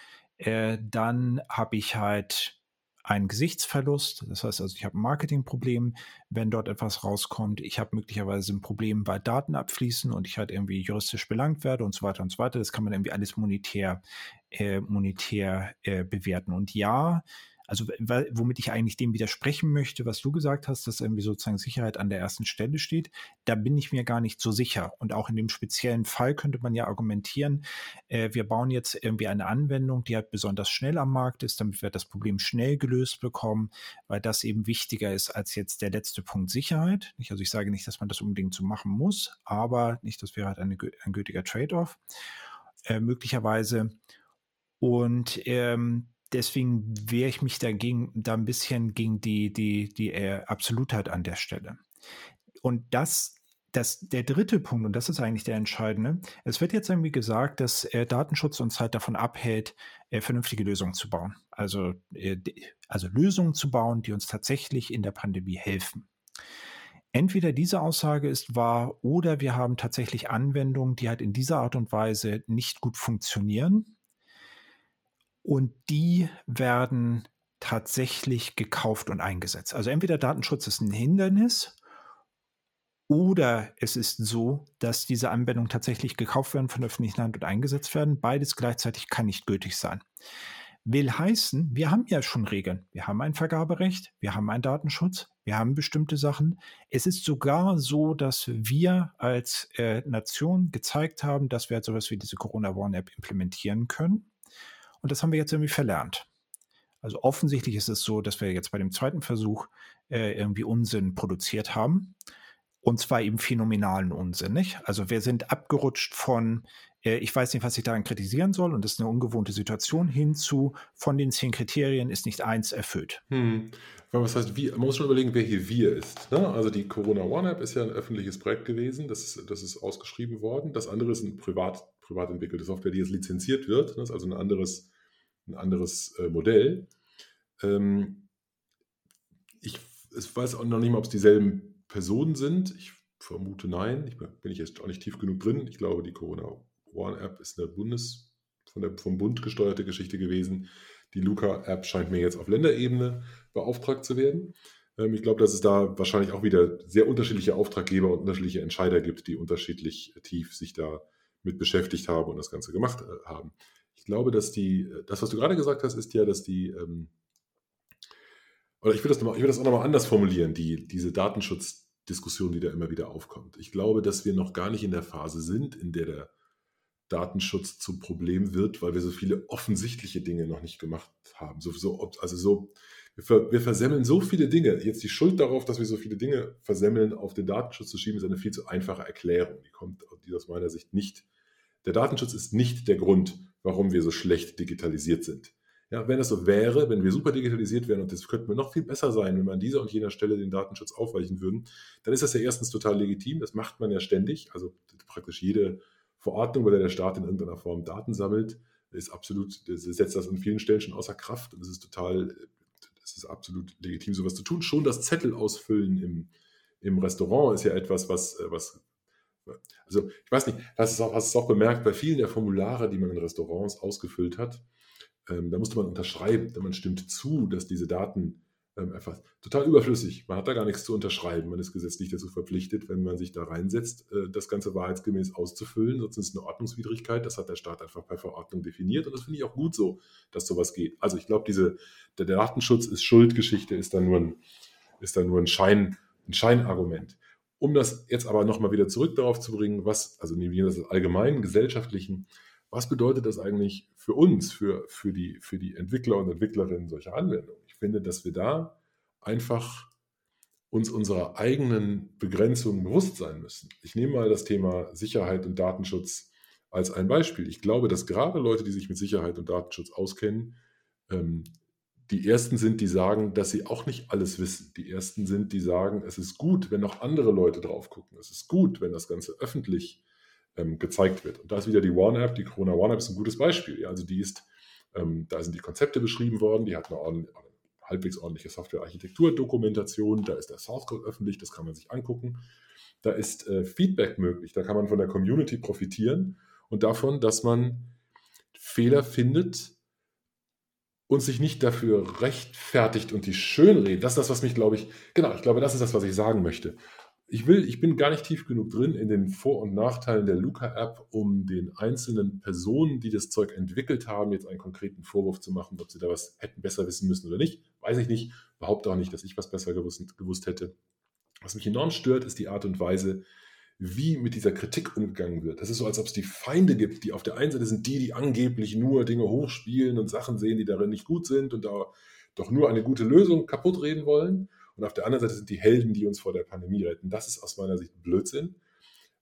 äh, dann habe ich halt einen Gesichtsverlust. Das heißt also, ich habe ein Marketingproblem, wenn dort etwas rauskommt. Ich habe möglicherweise ein Problem, weil Daten abfließen und ich halt irgendwie juristisch belangt werde und so weiter und so weiter. Das kann man irgendwie alles monetär, äh, monetär äh, bewerten. Und ja, also womit ich eigentlich dem widersprechen möchte, was du gesagt hast, dass irgendwie sozusagen Sicherheit an der ersten Stelle steht, da bin ich mir gar nicht so sicher. Und auch in dem speziellen Fall könnte man ja argumentieren, äh, wir bauen jetzt irgendwie eine Anwendung, die halt besonders schnell am Markt ist, damit wir das Problem schnell gelöst bekommen, weil das eben wichtiger ist als jetzt der letzte Punkt Sicherheit. Also ich sage nicht, dass man das unbedingt so machen muss, aber nicht, das wäre halt eine, ein gültiger Trade-off. äh, möglicherweise. Und ähm, deswegen wehre ich mich dagegen, da ein bisschen gegen die, die, die äh, Absolutheit an der Stelle. Und das, das, der dritte Punkt, und das ist eigentlich der entscheidende, es wird jetzt irgendwie gesagt, dass äh, Datenschutz uns halt davon abhält, äh, vernünftige Lösungen zu bauen. Also, äh, also Lösungen zu bauen, die uns tatsächlich in der Pandemie helfen. Entweder diese Aussage ist wahr oder wir haben tatsächlich Anwendungen, die halt in dieser Art und Weise nicht gut funktionieren und die werden tatsächlich gekauft und eingesetzt. Also entweder Datenschutz ist ein Hindernis oder es ist so, dass diese Anwendungen tatsächlich gekauft werden von der öffentlichen Hand und eingesetzt werden. Beides gleichzeitig kann nicht gültig sein. Will heißen, wir haben ja schon Regeln. Wir haben ein Vergaberecht, wir haben einen Datenschutz, wir haben bestimmte Sachen. Es ist sogar so, dass wir als äh, Nation gezeigt haben, dass wir halt sowas wie diese Corona Warn App implementieren können. Und das haben wir jetzt irgendwie verlernt. Also offensichtlich ist es so, dass wir jetzt bei dem zweiten Versuch äh, irgendwie Unsinn produziert haben. Und zwar eben phänomenalen Unsinn, nicht? Also wir sind abgerutscht von, äh, ich weiß nicht, was ich daran kritisieren soll, und das ist eine ungewohnte Situation, hinzu, von den zehn Kriterien ist nicht eins erfüllt. Hm. Was heißt, wie, man muss schon überlegen, wer hier wir ist. Ne? Also die Corona One App ist ja ein öffentliches Projekt gewesen, das ist, das ist ausgeschrieben worden. Das andere ist eine privat, privat entwickelte Software, die jetzt lizenziert wird. Das ist also ein anderes ein anderes äh, Modell. Ähm, ich, ich, weiß auch noch nicht mal, ob es dieselben Personen sind. Ich vermute nein. Ich bin ich jetzt auch nicht tief genug drin. Ich glaube, die Corona One App ist eine Bundes, von der, vom Bund gesteuerte Geschichte gewesen. Die Luca-App scheint mir jetzt auf Länderebene beauftragt zu werden. Ähm, ich glaube, dass es da wahrscheinlich auch wieder sehr unterschiedliche Auftraggeber und unterschiedliche Entscheider gibt, die unterschiedlich tief sich da mit beschäftigt haben und das Ganze gemacht äh, haben. Ich glaube, dass die, das, was du gerade gesagt hast, ist ja, dass die, ähm, oder ich will das, noch das auch nochmal anders formulieren, die, diese Datenschutzdiskussion, die da immer wieder aufkommt. Ich glaube, dass wir noch gar nicht in der Phase sind, in der der Datenschutz zum Problem wird, weil wir so viele offensichtliche Dinge noch nicht gemacht haben. So, so, also so, wir, ver, wir versemmeln so viele Dinge. Jetzt die Schuld darauf, dass wir so viele Dinge versemmeln, auf den Datenschutz zu schieben, ist eine viel zu einfache Erklärung. Die kommt die aus meiner Sicht nicht. Der Datenschutz ist nicht der Grund, warum wir so schlecht digitalisiert sind. Ja, wenn das so wäre, wenn wir super digitalisiert wären und das könnten wir noch viel besser sein, wenn wir an dieser und jener Stelle den Datenschutz aufweichen würden, dann ist das ja erstens total legitim. Das macht man ja ständig. Also praktisch jede Verordnung, bei der der Staat in irgendeiner Form Daten sammelt, ist absolut, setzt das an vielen Stellen schon außer Kraft und es ist total, es ist absolut legitim, sowas zu tun. Schon das Zettel ausfüllen im, im Restaurant ist ja etwas, was, was also ich weiß nicht, hast du auch, hast es auch bemerkt, bei vielen der Formulare, die man in Restaurants ausgefüllt hat, ähm, da musste man unterschreiben, denn man stimmt zu, dass diese Daten ähm, einfach total überflüssig. Man hat da gar nichts zu unterschreiben. Man ist gesetzlich dazu verpflichtet, wenn man sich da reinsetzt, äh, das Ganze wahrheitsgemäß auszufüllen. Sonst ist es eine Ordnungswidrigkeit. Das hat der Staat einfach per Verordnung definiert. Und das finde ich auch gut so, dass sowas geht. Also ich glaube, diese, der Datenschutz ist Schuldgeschichte, ist da nur ein, ist da nur ein, Schein, ein Scheinargument. Um das jetzt aber nochmal wieder zurück darauf zu bringen, was, also wir das allgemeinen gesellschaftlichen, was bedeutet das eigentlich für uns, für, für, die, für die Entwickler und Entwicklerinnen solcher Anwendungen? Ich finde, dass wir da einfach uns unserer eigenen Begrenzungen bewusst sein müssen. Ich nehme mal das Thema Sicherheit und Datenschutz als ein Beispiel. Ich glaube, dass gerade Leute, die sich mit Sicherheit und Datenschutz auskennen, ähm, die ersten sind, die sagen, dass sie auch nicht alles wissen. Die ersten sind, die sagen, es ist gut, wenn noch andere Leute drauf gucken. Es ist gut, wenn das Ganze öffentlich ähm, gezeigt wird. Und da ist wieder die One-App, die Corona One-App ist ein gutes Beispiel. Ja, also die ist, ähm, da sind die Konzepte beschrieben worden, die hat eine, ordentlich, eine halbwegs ordentliche Software-Architektur-Dokumentation, da ist der Source Code öffentlich, das kann man sich angucken. Da ist äh, Feedback möglich, da kann man von der Community profitieren und davon, dass man Fehler findet, und sich nicht dafür rechtfertigt und die schönredet. Das ist das, was mich, glaube ich, genau, ich glaube, das ist das, was ich sagen möchte. Ich will, ich bin gar nicht tief genug drin in den Vor- und Nachteilen der Luca-App, um den einzelnen Personen, die das Zeug entwickelt haben, jetzt einen konkreten Vorwurf zu machen, ob sie da was hätten besser wissen müssen oder nicht. Weiß ich nicht. Behaupte auch nicht, dass ich was besser gewusst, gewusst hätte. Was mich enorm stört, ist die Art und Weise, wie mit dieser Kritik umgegangen wird. Das ist so, als ob es die Feinde gibt, die auf der einen Seite sind die, die angeblich nur Dinge hochspielen und Sachen sehen, die darin nicht gut sind und da doch nur eine gute Lösung kaputt reden wollen. Und auf der anderen Seite sind die Helden, die uns vor der Pandemie retten. Das ist aus meiner Sicht Blödsinn.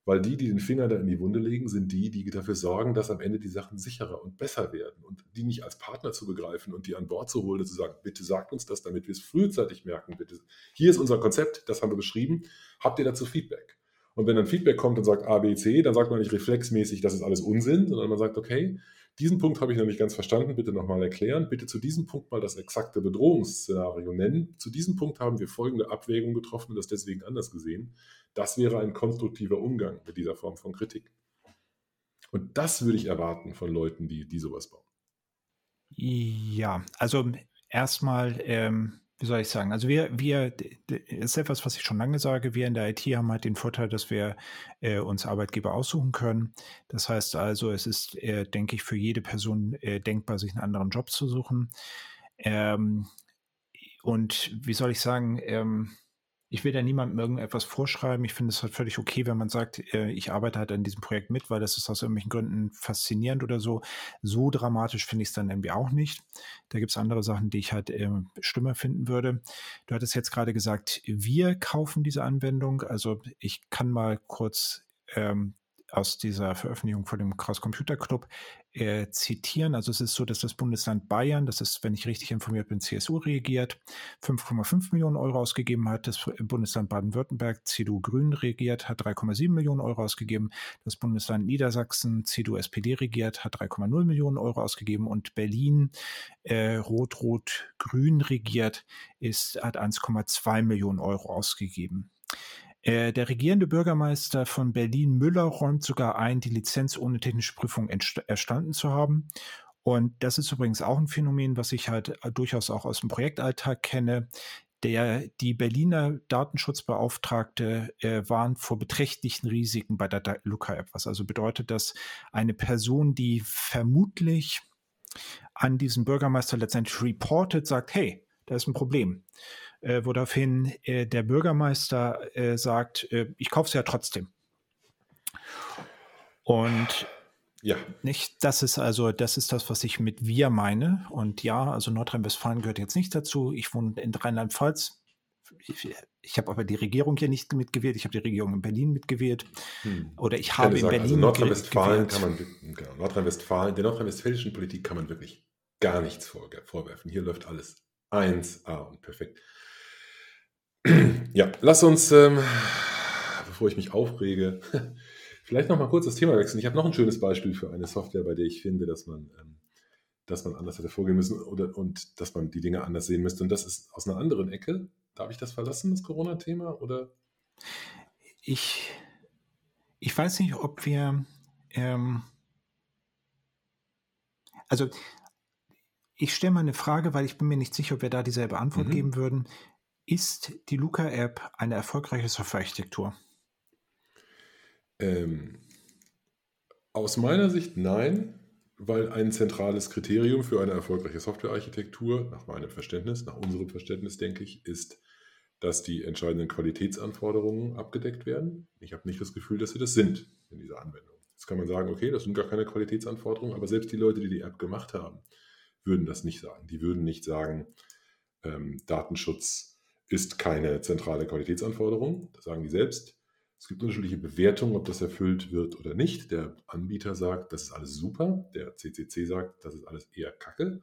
weil die, die den Finger da in die Wunde legen, sind die, die dafür sorgen, dass am Ende die Sachen sicherer und besser werden. Und die nicht als Partner zu begreifen und die an Bord zu holen und zu sagen, bitte sagt uns das, damit wir es frühzeitig merken. Bitte. Hier ist unser Konzept, das haben wir beschrieben. Habt ihr dazu Feedback? Und wenn dann Feedback kommt und sagt A, B, C, dann sagt man nicht reflexmäßig, das ist alles Unsinn, sondern man sagt, okay, diesen Punkt habe ich noch nicht ganz verstanden, bitte nochmal erklären. Bitte zu diesem Punkt mal das exakte Bedrohungsszenario nennen. Zu diesem Punkt haben wir folgende Abwägung getroffen und das deswegen anders gesehen. Das wäre ein konstruktiver Umgang mit dieser Form von Kritik. Und das würde ich erwarten von Leuten, die, die sowas bauen. Ja, also erstmal ähm, wie soll ich sagen, also wir, wir, ist etwas, was ich schon lange sage, wir in der IT haben halt den Vorteil, dass wir äh, uns Arbeitgeber aussuchen können. Das heißt also, es ist, äh, denke ich, für jede Person äh, denkbar, sich einen anderen Job zu suchen. Ähm, und wie soll ich sagen, ähm, ich will da niemandem irgendetwas vorschreiben. Ich finde es halt völlig okay, wenn man sagt, äh, ich arbeite halt an diesem Projekt mit, weil das ist aus irgendwelchen Gründen faszinierend oder so. So dramatisch finde ich es dann irgendwie auch nicht. Da gibt es andere Sachen, die ich halt äh, schlimmer finden würde. Du hattest jetzt gerade gesagt, wir kaufen diese Anwendung. Also ich kann mal kurz ähm, aus dieser Veröffentlichung von dem Chaos Computer Club äh, zitieren. Also es ist so, dass das Bundesland Bayern, das ist, wenn ich richtig informiert bin, CSU regiert, 5,5 Millionen Euro ausgegeben hat. Das Bundesland Baden-Württemberg, CDU Grün regiert, hat 3,7 Millionen Euro ausgegeben. Das Bundesland Niedersachsen, CDU SPD regiert, hat 3,0 Millionen Euro ausgegeben. Und Berlin, äh, Rot-Rot-Grün regiert, ist, hat 1,2 Millionen Euro ausgegeben. Äh, der regierende Bürgermeister von Berlin Müller räumt sogar ein, die Lizenz ohne technische Prüfung erstanden zu haben. Und das ist übrigens auch ein Phänomen, was ich halt äh, durchaus auch aus dem Projektalltag kenne. Der, die Berliner Datenschutzbeauftragte äh, warnt vor beträchtlichen Risiken bei der Luca-App. Was also bedeutet, dass eine Person, die vermutlich an diesen Bürgermeister letztendlich reportet, sagt, hey, da ist ein Problem äh, woraufhin äh, der Bürgermeister äh, sagt, äh, ich kaufe es ja trotzdem. Und ja. Nicht, das ist also, das ist das, was ich mit wir meine. Und ja, also Nordrhein-Westfalen gehört jetzt nicht dazu. Ich wohne in Rheinland-Pfalz. Ich, ich habe aber die Regierung hier nicht mitgewählt. Ich habe die Regierung in Berlin mitgewählt. Hm. Oder ich habe in Berlin. Also Nordrhein-Westfalen kann man, genau, Nordrhein-Westfalen, der nordrhein-westfälischen Politik kann man wirklich gar nichts vorwerfen. Hier läuft alles 1A und perfekt. (clears throat) Ja, lass uns, ähm, bevor ich mich aufrege, (laughs) vielleicht noch mal kurz das Thema wechseln. Ich habe noch ein schönes Beispiel für eine Software, bei der ich finde, dass man, ähm, dass man anders hätte vorgehen müssen oder, und dass man die Dinge anders sehen müsste. Und das ist aus einer anderen Ecke. Darf ich das verlassen, das Corona-Thema? Oder? Ich, ich weiß nicht, ob wir. Ähm, also, ich stelle mal eine Frage, weil ich bin mir nicht sicher, ob wir da dieselbe Antwort mhm. geben würden. Ist die Luca-App eine erfolgreiche Softwarearchitektur? Ähm, aus meiner Sicht nein, weil ein zentrales Kriterium für eine erfolgreiche Softwarearchitektur, nach meinem Verständnis, nach unserem Verständnis, denke ich, ist, dass die entscheidenden Qualitätsanforderungen abgedeckt werden. Ich habe nicht das Gefühl, dass sie das sind in dieser Anwendung. Jetzt kann man sagen, okay, das sind gar keine Qualitätsanforderungen, aber selbst die Leute, die die App gemacht haben, würden das nicht sagen. Die würden nicht sagen, ähm, Datenschutz ist keine zentrale Qualitätsanforderung. Das sagen die selbst. Es gibt unterschiedliche Bewertungen, ob das erfüllt wird oder nicht. Der Anbieter sagt, das ist alles super. Der CCC sagt, das ist alles eher Kacke.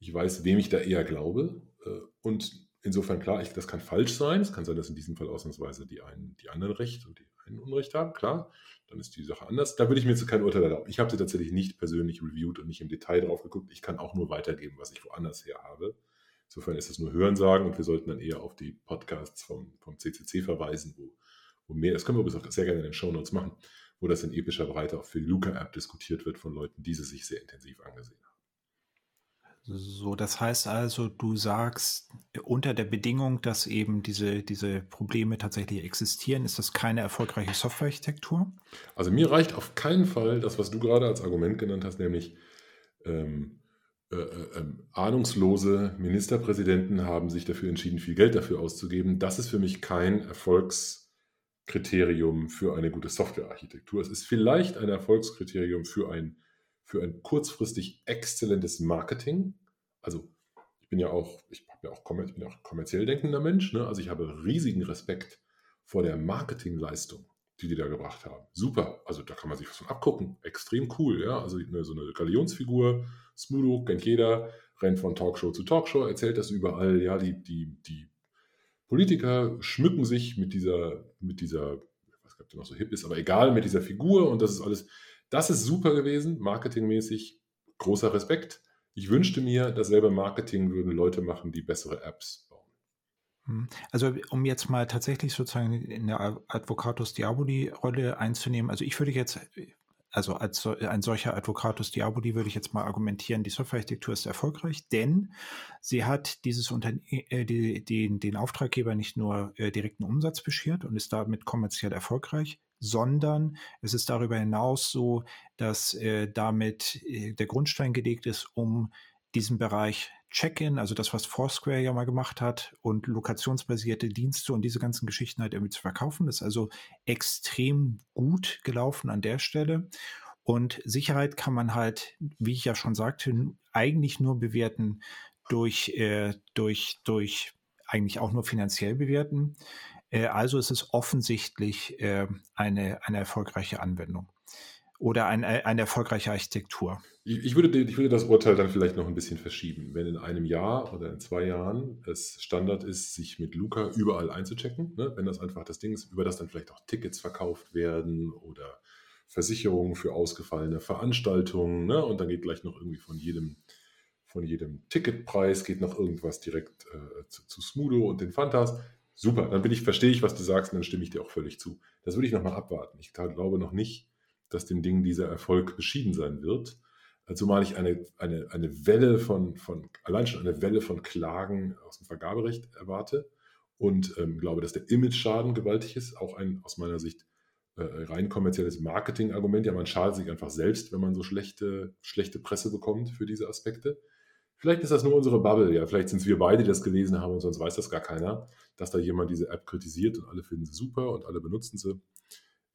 Ich weiß, wem ich da eher glaube. Äh, und insofern klar, ich, das kann falsch sein. Es kann sein, dass in diesem Fall ausnahmsweise die einen die anderen Recht und die einen Unrecht haben. Klar, dann ist die Sache anders. Da würde ich mir jetzt kein Urteil erlauben. Ich habe sie tatsächlich nicht persönlich reviewed und nicht im Detail drauf geguckt. Ich kann auch nur weitergeben, was ich woanders her habe. Insofern ist es nur Hörensagen und wir sollten dann eher auf die Podcasts vom, vom CCC verweisen, wo, wo mehr, das können wir übrigens auch sehr gerne in den Show Notes machen, wo das in epischer Breite auch für die Luca-App diskutiert wird von Leuten, die sie sich sehr intensiv angesehen haben. So, das heißt also, du sagst, unter der Bedingung, dass eben diese, diese Probleme tatsächlich existieren, ist das keine erfolgreiche Softwarearchitektur? Also mir reicht auf keinen Fall das, was du gerade als Argument genannt hast, nämlich ähm, äh, äh, ähm, ahnungslose Ministerpräsidenten haben sich dafür entschieden, viel Geld dafür auszugeben. Das ist für mich kein Erfolgskriterium für eine gute Softwarearchitektur. Es ist vielleicht ein Erfolgskriterium für ein, für ein kurzfristig exzellentes Marketing. Also ich bin ja auch, ich, ja auch, ich bin auch kommerziell denkender Mensch. Ne? Also ich habe riesigen Respekt vor der Marketingleistung die die da gebracht haben. Super, also da kann man sich was von abgucken. Extrem cool, ja. Also eine, so eine Galionsfigur, Smudo, kennt jeder, rennt von Talkshow zu Talkshow, erzählt das überall. Ja, die, die, die Politiker schmücken sich mit dieser, mit dieser, nicht, ob der noch so hip ist, aber egal, mit dieser Figur und das ist alles, das ist super gewesen, marketingmäßig, großer Respekt. Ich wünschte mir, dasselbe Marketing würden Leute machen, die bessere Apps. Also um jetzt mal tatsächlich sozusagen in der Advocatus Diaboli-Rolle einzunehmen, also ich würde jetzt, also als ein solcher Advocatus Diaboli würde ich jetzt mal argumentieren, die Softwarearchitektur ist erfolgreich, denn sie hat dieses Unterne äh, die, die, den Auftraggeber nicht nur äh, direkten Umsatz beschert und ist damit kommerziell erfolgreich, sondern es ist darüber hinaus so, dass äh, damit äh, der Grundstein gelegt ist, um diesen Bereich Check-in, also das, was Foursquare ja mal gemacht hat und lokationsbasierte Dienste und diese ganzen Geschichten halt irgendwie zu verkaufen. Das ist also extrem gut gelaufen an der Stelle. Und Sicherheit kann man halt, wie ich ja schon sagte, eigentlich nur bewerten durch, äh, durch, durch eigentlich auch nur finanziell bewerten. Äh, also ist es offensichtlich äh, eine, eine erfolgreiche Anwendung oder ein, äh, eine erfolgreiche Architektur. Ich, ich, würde, ich würde das Urteil dann vielleicht noch ein bisschen verschieben. Wenn in einem Jahr oder in zwei Jahren es Standard ist, sich mit Luca überall einzuchecken, ne? wenn das einfach das Ding ist, über das dann vielleicht auch Tickets verkauft werden oder Versicherungen für ausgefallene Veranstaltungen ne? und dann geht gleich noch irgendwie von jedem, von jedem Ticketpreis geht noch irgendwas direkt äh, zu, zu Smudo und den Fantas. Super, dann bin ich, verstehe ich, was du sagst und dann stimme ich dir auch völlig zu. Das würde ich nochmal abwarten. Ich glaube noch nicht, dass dem Ding dieser Erfolg beschieden sein wird. Zumal ich eine, eine, eine Welle von, von, allein schon eine Welle von Klagen aus dem Vergaberecht erwarte und ähm, glaube, dass der Image-Schaden gewaltig ist. Auch ein aus meiner Sicht äh, rein kommerzielles Marketing-Argument. Ja, man schadet sich einfach selbst, wenn man so schlechte, schlechte Presse bekommt für diese Aspekte. Vielleicht ist das nur unsere Bubble, ja. Vielleicht sind es wir beide, die das gelesen haben und sonst weiß das gar keiner, dass da jemand diese App kritisiert und alle finden sie super und alle benutzen sie.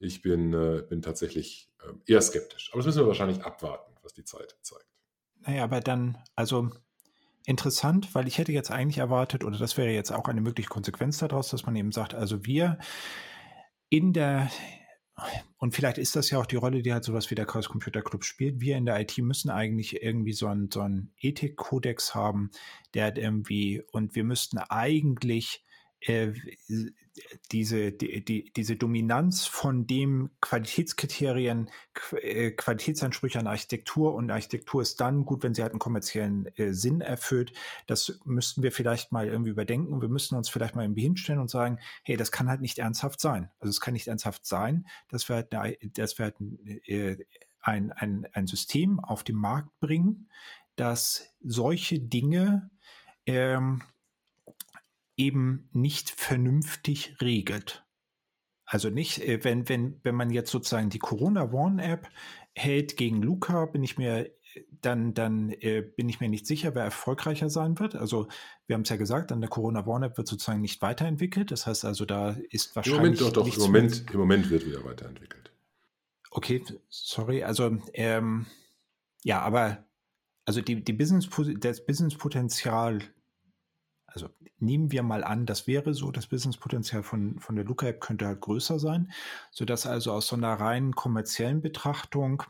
Ich bin, äh, bin tatsächlich äh, eher skeptisch. Aber das müssen wir wahrscheinlich abwarten, was die Zeit zeigt. Naja, aber dann, also interessant, weil ich hätte jetzt eigentlich erwartet, oder das wäre jetzt auch eine mögliche Konsequenz daraus, dass man eben sagt, also wir in der, und vielleicht ist das ja auch die Rolle, die halt sowas wie der Chaos Computer Club spielt. Wir in der IT müssen eigentlich irgendwie so einen, so einen Ethikkodex haben, der hat irgendwie, und wir müssten eigentlich äh, diese, die, die, diese Dominanz von dem Qualitätskriterien, äh, Qualitätsansprüche an Architektur und Architektur ist dann gut, wenn sie halt einen kommerziellen äh, Sinn erfüllt. Das müssten wir vielleicht mal irgendwie überdenken. Wir müssen uns vielleicht mal irgendwie hinstellen und sagen, hey, das kann halt nicht ernsthaft sein. Also es kann nicht ernsthaft sein, dass wir halt, eine, dass wir halt äh, ein, ein, ein System auf den Markt bringen, das solche Dinge ähm, eben nicht vernünftig regelt. Also nicht, äh, wenn, wenn, wenn man jetzt sozusagen die Corona Warn App hält gegen Luca, bin ich mir dann, dann äh, bin ich mir nicht sicher, wer erfolgreicher sein wird. Also wir haben es ja gesagt, an der Corona Warn App wird sozusagen nicht weiterentwickelt. Das heißt also, da ist wahrscheinlich. Im Moment doch, doch, im Moment, im Moment wird wieder weiterentwickelt. Okay, sorry. Also ähm, ja, aber also die, die Business, das Businesspotenzial also nehmen wir mal an, das wäre so, das Businesspotenzial von, von der Luca-App könnte halt größer sein, sodass also aus so einer reinen kommerziellen Betrachtung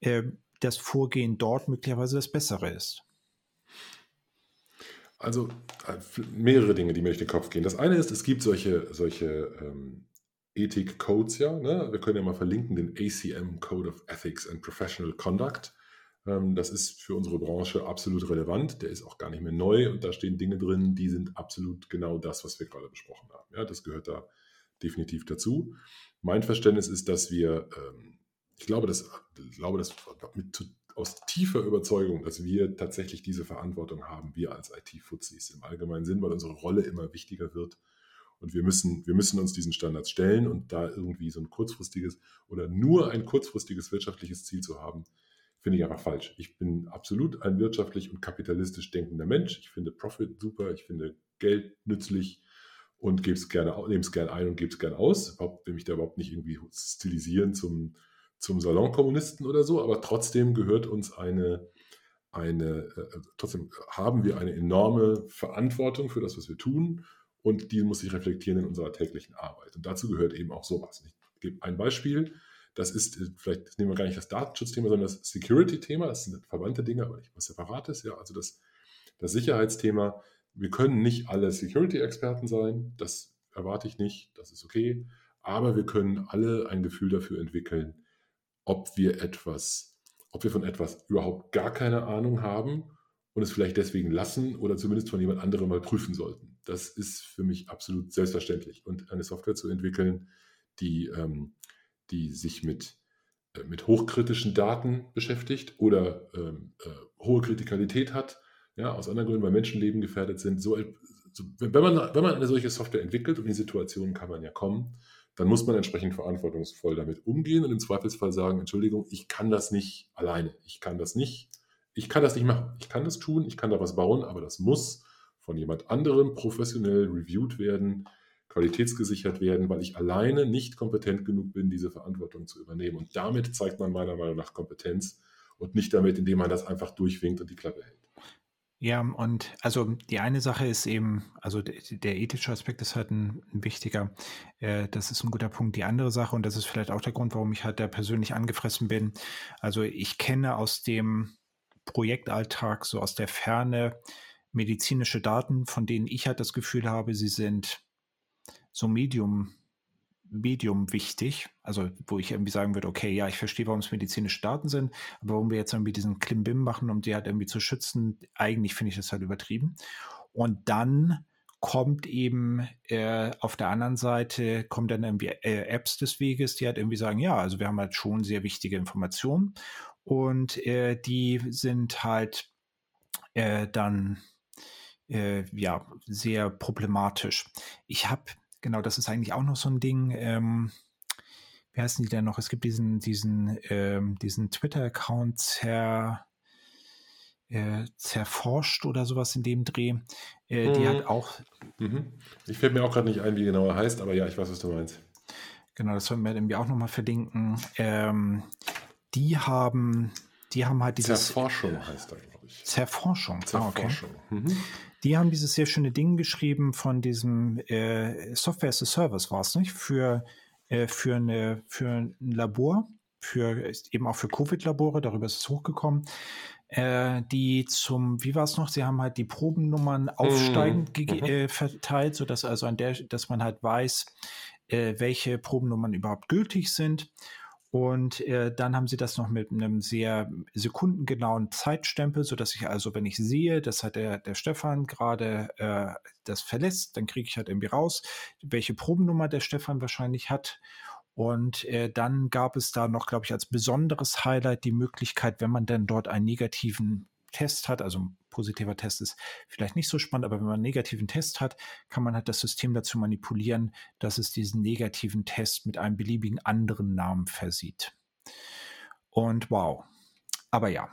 äh, das Vorgehen dort möglicherweise das bessere ist. Also äh, mehrere Dinge, die mir durch den Kopf gehen. Das eine ist, es gibt solche, solche ähm, Ethik-Codes ja. Ne? Wir können ja mal verlinken den ACM Code of Ethics and Professional Conduct. Ähm, das ist für unsere Branche absolut relevant. Der ist auch gar nicht mehr neu und da stehen Dinge drin, die sind absolut genau das, was wir gerade besprochen haben. Ja, das gehört da definitiv dazu. Mein Verständnis ist, dass wir, ähm, ich glaube, dass, ich glaube, dass mit, aus tiefer Überzeugung, dass wir tatsächlich diese Verantwortung haben, wir als IT-Fuzis im allgemeinen Sinn, weil unsere Rolle immer wichtiger wird. Und wir müssen, wir müssen uns diesen Standards stellen und da irgendwie so ein kurzfristiges oder nur ein kurzfristiges wirtschaftliches Ziel zu haben, finde ich einfach falsch. Ich bin absolut ein wirtschaftlich und kapitalistisch denkender Mensch. Ich finde Profit super, ich finde Geld nützlich und gebe es gerne, nehme es gerne ein und gebe es gerne aus. Ich will mich da überhaupt nicht irgendwie stilisieren zum, zum Salonkommunisten oder so, aber trotzdem gehört uns eine, eine äh, trotzdem haben wir eine enorme Verantwortung für das, was wir tun und die muss sich reflektieren in unserer täglichen Arbeit. Und dazu gehört eben auch sowas. gebe ein Beispiel. Das ist, äh, vielleicht das nehmen wir gar nicht das Datenschutzthema, sondern das Security-Thema. Das sind verwandte Dinge, aber nicht was Separates. Ja, also das, das Sicherheitsthema. Wir können nicht alle Security-Experten sein. Das erwarte ich nicht. Das ist okay. Aber wir können alle ein Gefühl dafür entwickeln, ob wir etwas, ob wir von etwas überhaupt gar keine Ahnung haben und es vielleicht deswegen lassen oder zumindest von jemand anderem mal prüfen sollten. Das ist für mich absolut selbstverständlich. Und eine Software zu entwickeln, die, ähm, die sich mit, äh, mit hochkritischen Daten beschäftigt oder ähm, äh, hohe Kritikalität hat, ja, aus anderen Gründen, weil Menschenleben gefährdet sind. So, so, wenn, man, wenn man eine solche Software entwickelt, und in die Situation kann man ja kommen, dann muss man entsprechend verantwortungsvoll damit umgehen und im Zweifelsfall sagen, Entschuldigung, ich kann das nicht alleine. Ich kann das nicht, ich kann das nicht machen. Ich kann das tun, ich kann da was bauen, aber das muss von jemand anderem professionell reviewed werden, qualitätsgesichert werden, weil ich alleine nicht kompetent genug bin, diese Verantwortung zu übernehmen. Und damit zeigt man meiner Meinung nach Kompetenz und nicht damit, indem man das einfach durchwinkt und die Klappe hält. Ja, und also die eine Sache ist eben, also der, ethische Aspekt ist halt ein, ein wichtiger. Äh, das ist ein guter Punkt. Die andere Sache, und das ist vielleicht auch der Grund, warum ich halt da persönlich angefressen bin. Also ich kenne aus dem Projektalltag, so aus der Ferne, medizinische Daten, von denen ich halt das Gefühl habe, sie sind so medium Medium wichtig, also wo ich irgendwie sagen würde, okay, ja, ich verstehe, warum es medizinische Daten sind, aber warum wir jetzt irgendwie diesen Klimbim machen, um die halt irgendwie zu schützen, eigentlich finde ich das halt übertrieben. Und dann kommt eben äh, auf der anderen Seite, kommen dann irgendwie äh, Apps des Weges, die halt irgendwie sagen, ja, also wir haben halt schon sehr wichtige Informationen und äh, die sind halt äh, dann äh, ja sehr problematisch. Ich habe genau, das ist eigentlich auch noch so ein Ding. Ähm, wie heißen die denn noch? Es gibt diesen, diesen, ähm, diesen Twitter-Account zer, äh, zerforscht oder sowas in dem Dreh. Äh, mhm. Die hat auch. Mhm. Ich fällt mir auch gerade nicht ein, wie genau er heißt, aber ja, ich weiß, was du meinst. Genau, das sollten wir irgendwie auch nochmal verlinken. Ähm, die haben, die haben halt dieses. Zerforschung heißt er, glaube ich. Zerforschung. Zerforschung. Ah, okay. Mhm. Die haben dieses sehr schöne Ding geschrieben von diesem äh, Software as a Service, war es nicht? Für, äh, für, eine, für ein Labor, für eben auch für Covid-Labore, darüber ist es hochgekommen. Äh, die zum, wie war es noch? Sie haben halt die Probennummern aufsteigend mm, mhm. äh, verteilt, sodass also an der, dass man halt weiß, äh, welche Probennummern überhaupt gültig sind. Und äh, dann haben sie das noch mit einem sehr sekundengenauen Zeitstempel, so dass ich also, wenn ich sehe, dass hat der, der Stefan gerade äh, das verlässt, dann kriege ich halt irgendwie raus, welche Probennummer der Stefan wahrscheinlich hat. Und äh, dann gab es da noch, glaube ich, als besonderes Highlight die Möglichkeit, wenn man dann dort einen negativen Test hat, also positiver Test ist vielleicht nicht so spannend, aber wenn man einen negativen Test hat, kann man halt das System dazu manipulieren, dass es diesen negativen Test mit einem beliebigen anderen Namen versieht. Und wow. Aber ja.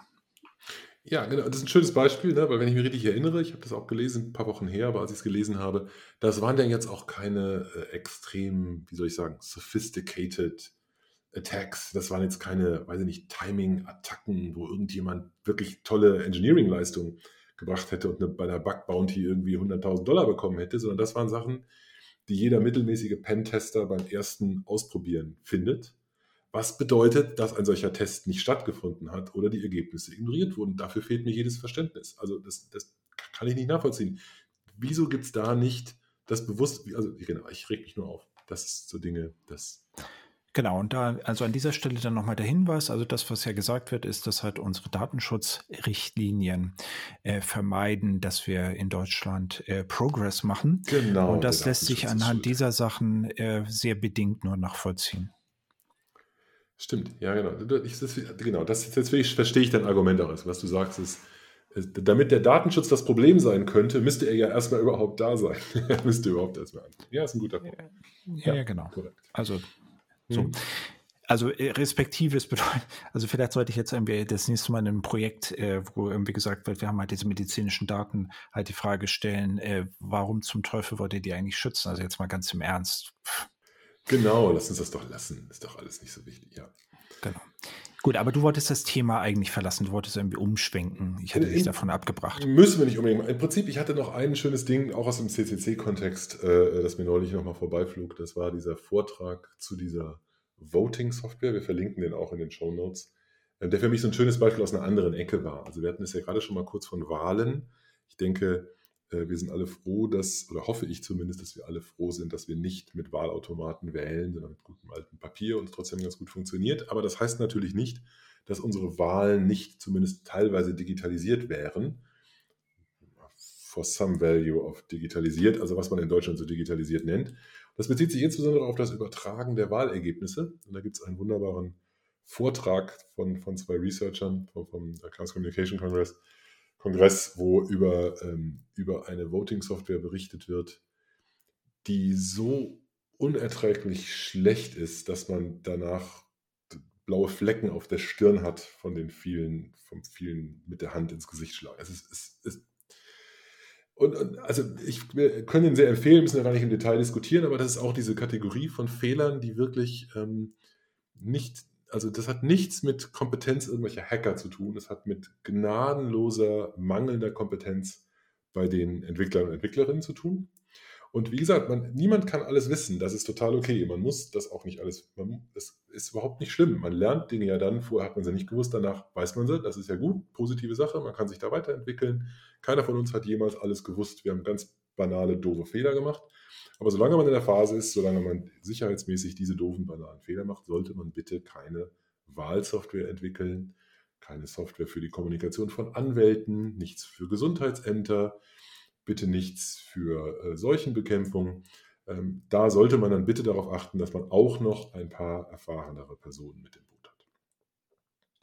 Ja, genau. Das ist ein schönes Beispiel, ne? weil wenn ich mich richtig erinnere, ich habe das auch gelesen, ein paar Wochen her, aber als ich es gelesen habe, das waren dann jetzt auch keine äh, extrem, wie soll ich sagen, sophisticated Attacks, das waren jetzt keine, weiß ich nicht, Timing-Attacken, wo irgendjemand wirklich tolle Engineering-Leistung gebracht hätte und eine, bei einer Bug-Bounty irgendwie 100.000 Dollar bekommen hätte, sondern das waren Sachen, die jeder mittelmäßige Pentester beim ersten Ausprobieren findet. Was bedeutet, dass ein solcher Test nicht stattgefunden hat oder die Ergebnisse ignoriert wurden. Dafür fehlt mir jedes Verständnis. Also das, das kann ich nicht nachvollziehen. Wieso gibt es da nicht das Bewusstsein, also genau, ich reg mich nur auf. Das ist so Dinge, das Genau, und da, also an dieser Stelle dann nochmal der Hinweis, also das, was ja gesagt wird, ist, dass halt unsere Datenschutzrichtlinien äh, vermeiden, dass wir in Deutschland äh, Progress machen. Genau. Und das lässt sich anhand dieser Sachen äh, sehr bedingt nur nachvollziehen. Stimmt, ja, genau. Ich, das, genau, das jetzt verstehe ich dein Argument auch. Was du sagst, ist, damit der Datenschutz das Problem sein könnte, müsste er ja erstmal überhaupt da sein. (laughs) er müsste überhaupt erstmal an. Ja, ist ein guter Punkt. Ja, ja genau. Korrekt. Also so. Mhm. Also äh, respektives bedeutet, (laughs) also vielleicht sollte ich jetzt irgendwie das nächste Mal in einem Projekt, äh, wo irgendwie gesagt wird, wir haben halt diese medizinischen Daten, halt die Frage stellen, äh, warum zum Teufel wollt ihr die eigentlich schützen? Also jetzt mal ganz im Ernst. Genau, lass uns das doch lassen. Ist doch alles nicht so wichtig, ja. Genau. Gut, aber du wolltest das Thema eigentlich verlassen, du wolltest irgendwie umschwenken. Ich hatte dich davon abgebracht. Müssen wir nicht unbedingt. Im Prinzip, ich hatte noch ein schönes Ding, auch aus dem CCC-Kontext, äh, das mir neulich nochmal vorbeiflug. Das war dieser Vortrag zu dieser Voting-Software. Wir verlinken den auch in den Show Notes. Äh, der für mich so ein schönes Beispiel aus einer anderen Ecke war. Also wir hatten es ja gerade schon mal kurz von Wahlen. Ich denke, äh, wir sind alle froh, dass, oder hoffe ich zumindest, dass wir alle froh sind, dass wir nicht mit Wahlautomaten wählen, sondern mit gutem alten Papier und es trotzdem ganz gut funktioniert. Aber das heißt natürlich nicht, dass unsere Wahlen nicht zumindest teilweise digitalisiert wären. For some value of digitalisiert, also was man in Deutschland so digitalisiert nennt. Das bezieht sich insbesondere auf das Übertragen der Wahlergebnisse. Und da gibt es einen wunderbaren Vortrag von, von zwei Researchern vom, vom Chaos Communication Congress, Kongress, wo über, ähm, über eine Voting-Software berichtet wird, die so unerträglich schlecht ist, dass man danach blaue Flecken auf der Stirn hat von den vielen, vom vielen mit der Hand ins Gesicht schlagen. Es ist, es ist und, und, also ich können ihn sehr empfehlen, müssen wir gar nicht im Detail diskutieren, aber das ist auch diese Kategorie von Fehlern, die wirklich ähm, nicht also das hat nichts mit Kompetenz irgendwelcher Hacker zu tun. Das hat mit gnadenloser, mangelnder Kompetenz bei den Entwicklern und Entwicklerinnen zu tun. Und wie gesagt, man, niemand kann alles wissen. Das ist total okay. Man muss das auch nicht alles. Man, das ist überhaupt nicht schlimm. Man lernt Dinge ja dann. Vorher hat man sie nicht gewusst, danach weiß man sie. Das ist ja gut. Positive Sache. Man kann sich da weiterentwickeln. Keiner von uns hat jemals alles gewusst. Wir haben ganz banale, doofe Fehler gemacht. Aber solange man in der Phase ist, solange man sicherheitsmäßig diese doofen, banalen Fehler macht, sollte man bitte keine Wahlsoftware entwickeln, keine Software für die Kommunikation von Anwälten, nichts für Gesundheitsämter, bitte nichts für äh, Seuchenbekämpfung. Ähm, da sollte man dann bitte darauf achten, dass man auch noch ein paar erfahrenere Personen mit dem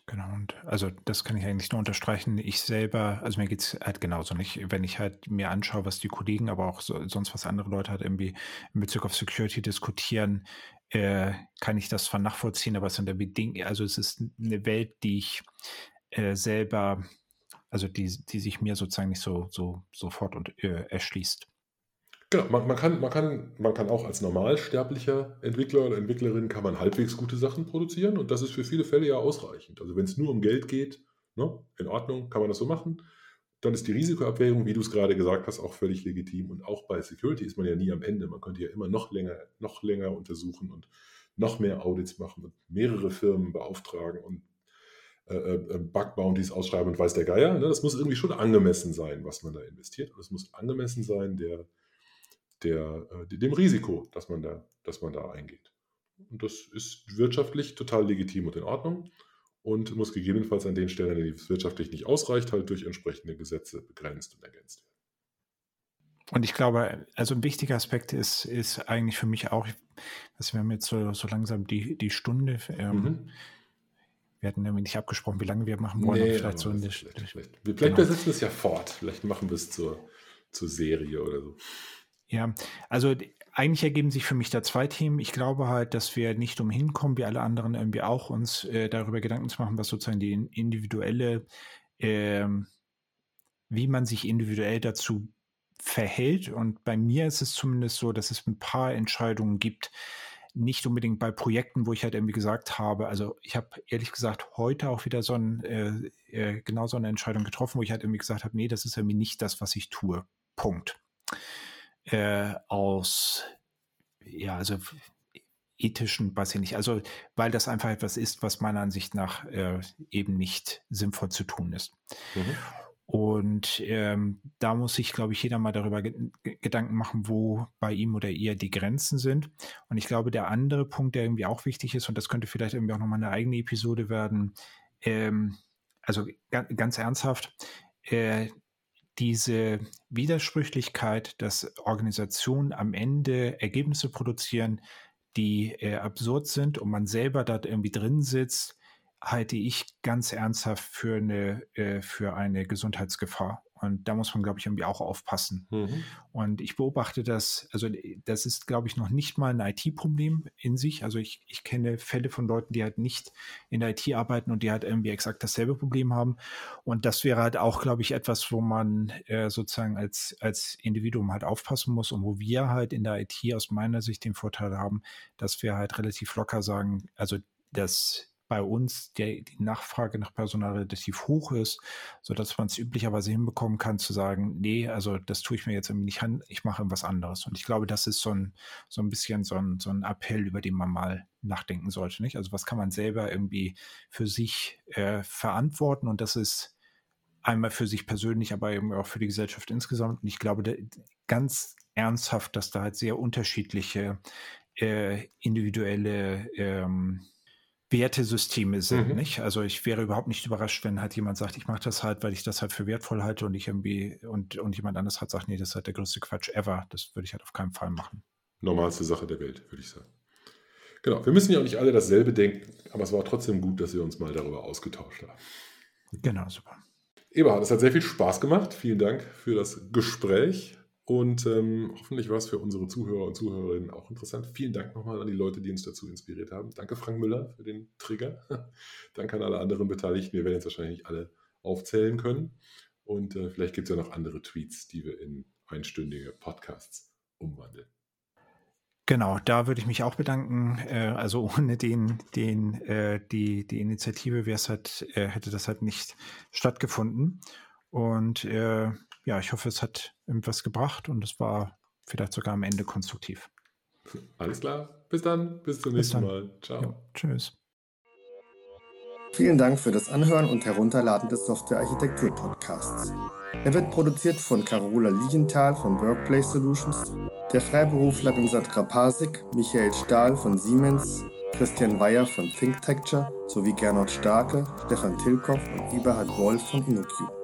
Genau, und also das kann ich eigentlich nur unterstreichen. Ich selber, also mir geht es halt genauso nicht. Wenn ich halt mir anschaue, was die Kollegen, aber auch so, sonst was andere Leute halt irgendwie in Bezug auf Security diskutieren, äh, kann ich das zwar nachvollziehen, aber es sind irgendwie Dinge, also es ist eine Welt, die ich äh, selber, also die, die sich mir sozusagen nicht so, so sofort und, äh, erschließt. Genau, man, man, kann, man, kann, man kann auch als normalsterblicher Entwickler oder Entwicklerin kann man halbwegs gute Sachen produzieren und das ist für viele Fälle ja ausreichend. Also wenn es nur um Geld geht, ne, in Ordnung, kann man das so machen. Dann ist die Risikoabwägung, wie du es gerade gesagt hast, auch völlig legitim. Und auch bei Security ist man ja nie am Ende. Man könnte ja immer noch länger, noch länger untersuchen und noch mehr Audits machen und mehrere Firmen beauftragen und äh, äh Bug-Bounties ausschreiben und weiß der Geier. Ne? Das muss irgendwie schon angemessen sein, was man da investiert. Und es muss angemessen sein der, der, äh, dem Risiko, das man, da, das man da eingeht. Und das ist wirtschaftlich total legitim und in Ordnung und muss gegebenenfalls an den Stellen, an denen es wirtschaftlich nicht ausreicht, halt durch entsprechende Gesetze begrenzt und ergänzt werden. Und ich glaube, also ein wichtiger Aspekt ist, ist eigentlich für mich auch, dass wir haben jetzt so, so langsam die, die Stunde. Ähm, mhm. Wir hatten nämlich nicht abgesprochen, wie lange wir machen wollen. Nee, vielleicht so eine, vielleicht, vielleicht, vielleicht genau. wir setzen es ja fort. Vielleicht machen wir es zur, zur Serie oder so. Ja, also eigentlich ergeben sich für mich da zwei Themen. Ich glaube halt, dass wir nicht umhin kommen, wie alle anderen irgendwie auch, uns äh, darüber Gedanken zu machen, was sozusagen die individuelle, äh, wie man sich individuell dazu verhält. Und bei mir ist es zumindest so, dass es ein paar Entscheidungen gibt, nicht unbedingt bei Projekten, wo ich halt irgendwie gesagt habe, also ich habe ehrlich gesagt heute auch wieder so ein, äh, äh, genau so eine Entscheidung getroffen, wo ich halt irgendwie gesagt habe, nee, das ist irgendwie nicht das, was ich tue. Punkt äh, aus, ja, also ethischen, weiß ich nicht, also weil das einfach etwas ist, was meiner Ansicht nach äh, eben nicht sinnvoll zu tun ist. Mhm. Und ähm, da muss sich, glaube ich, jeder mal darüber ge Gedanken machen, wo bei ihm oder ihr die Grenzen sind. Und ich glaube, der andere Punkt, der irgendwie auch wichtig ist, und das könnte vielleicht irgendwie auch nochmal eine eigene Episode werden, ähm, also ganz ernsthaft, äh, diese Widersprüchlichkeit, dass Organisationen am Ende Ergebnisse produzieren, die äh, absurd sind und man selber da irgendwie drin sitzt, halte ich ganz ernsthaft für eine, äh, für eine Gesundheitsgefahr. Und da muss man, glaube ich, irgendwie auch aufpassen. Mhm. Und ich beobachte das, also das ist, glaube ich, noch nicht mal ein IT-Problem in sich. Also ich, ich kenne Fälle von Leuten, die halt nicht in der IT arbeiten und die halt irgendwie exakt dasselbe Problem haben. Und das wäre halt auch, glaube ich, etwas, wo man äh, sozusagen als, als Individuum halt aufpassen muss und wo wir halt in der IT aus meiner Sicht den Vorteil haben, dass wir halt relativ locker sagen, also das bei uns der, die Nachfrage nach Personal relativ hoch ist, sodass man es üblicherweise hinbekommen kann zu sagen, nee, also das tue ich mir jetzt irgendwie nicht an, ich mache irgendwas anderes. Und ich glaube, das ist so ein, so ein bisschen so ein, so ein Appell, über den man mal nachdenken sollte. Nicht? Also was kann man selber irgendwie für sich äh, verantworten? Und das ist einmal für sich persönlich, aber eben auch für die Gesellschaft insgesamt. Und ich glaube ganz ernsthaft, dass da halt sehr unterschiedliche äh, individuelle ähm, Wertesysteme sind, mhm. nicht? Also ich wäre überhaupt nicht überrascht, wenn halt jemand sagt, ich mache das halt, weil ich das halt für wertvoll halte und ich irgendwie und, und jemand anderes hat sagt, nee, das ist halt der größte Quatsch ever. Das würde ich halt auf keinen Fall machen. Normalste Sache der Welt, würde ich sagen. Genau, wir müssen ja auch nicht alle dasselbe denken, aber es war trotzdem gut, dass wir uns mal darüber ausgetauscht haben. Genau, super. Eberhard, es hat sehr viel Spaß gemacht. Vielen Dank für das Gespräch. Und ähm, hoffentlich war es für unsere Zuhörer und Zuhörerinnen auch interessant. Vielen Dank nochmal an die Leute, die uns dazu inspiriert haben. Danke, Frank Müller, für den Trigger. (laughs) Danke an alle anderen Beteiligten. Wir werden jetzt wahrscheinlich alle aufzählen können. Und äh, vielleicht gibt es ja noch andere Tweets, die wir in einstündige Podcasts umwandeln. Genau, da würde ich mich auch bedanken. Äh, also ohne den, den, äh, die, die Initiative halt, äh, hätte das halt nicht stattgefunden. Und ja, ich hoffe, es hat irgendwas gebracht und es war vielleicht sogar am Ende konstruktiv. Alles klar. Bis dann. Bis zum Bis nächsten dann. Mal. Ciao. Ja, tschüss. Vielen Dank für das Anhören und Herunterladen des Software-Architektur-Podcasts. Er wird produziert von Carola Lienthal von Workplace Solutions, der Freiberuflerin Sandra Pasik, Michael Stahl von Siemens, Christian Weyer von ThinkTecture sowie Gernot Starke, Stefan Tilkoff und Eberhard Wolf von InnoQ.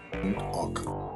org.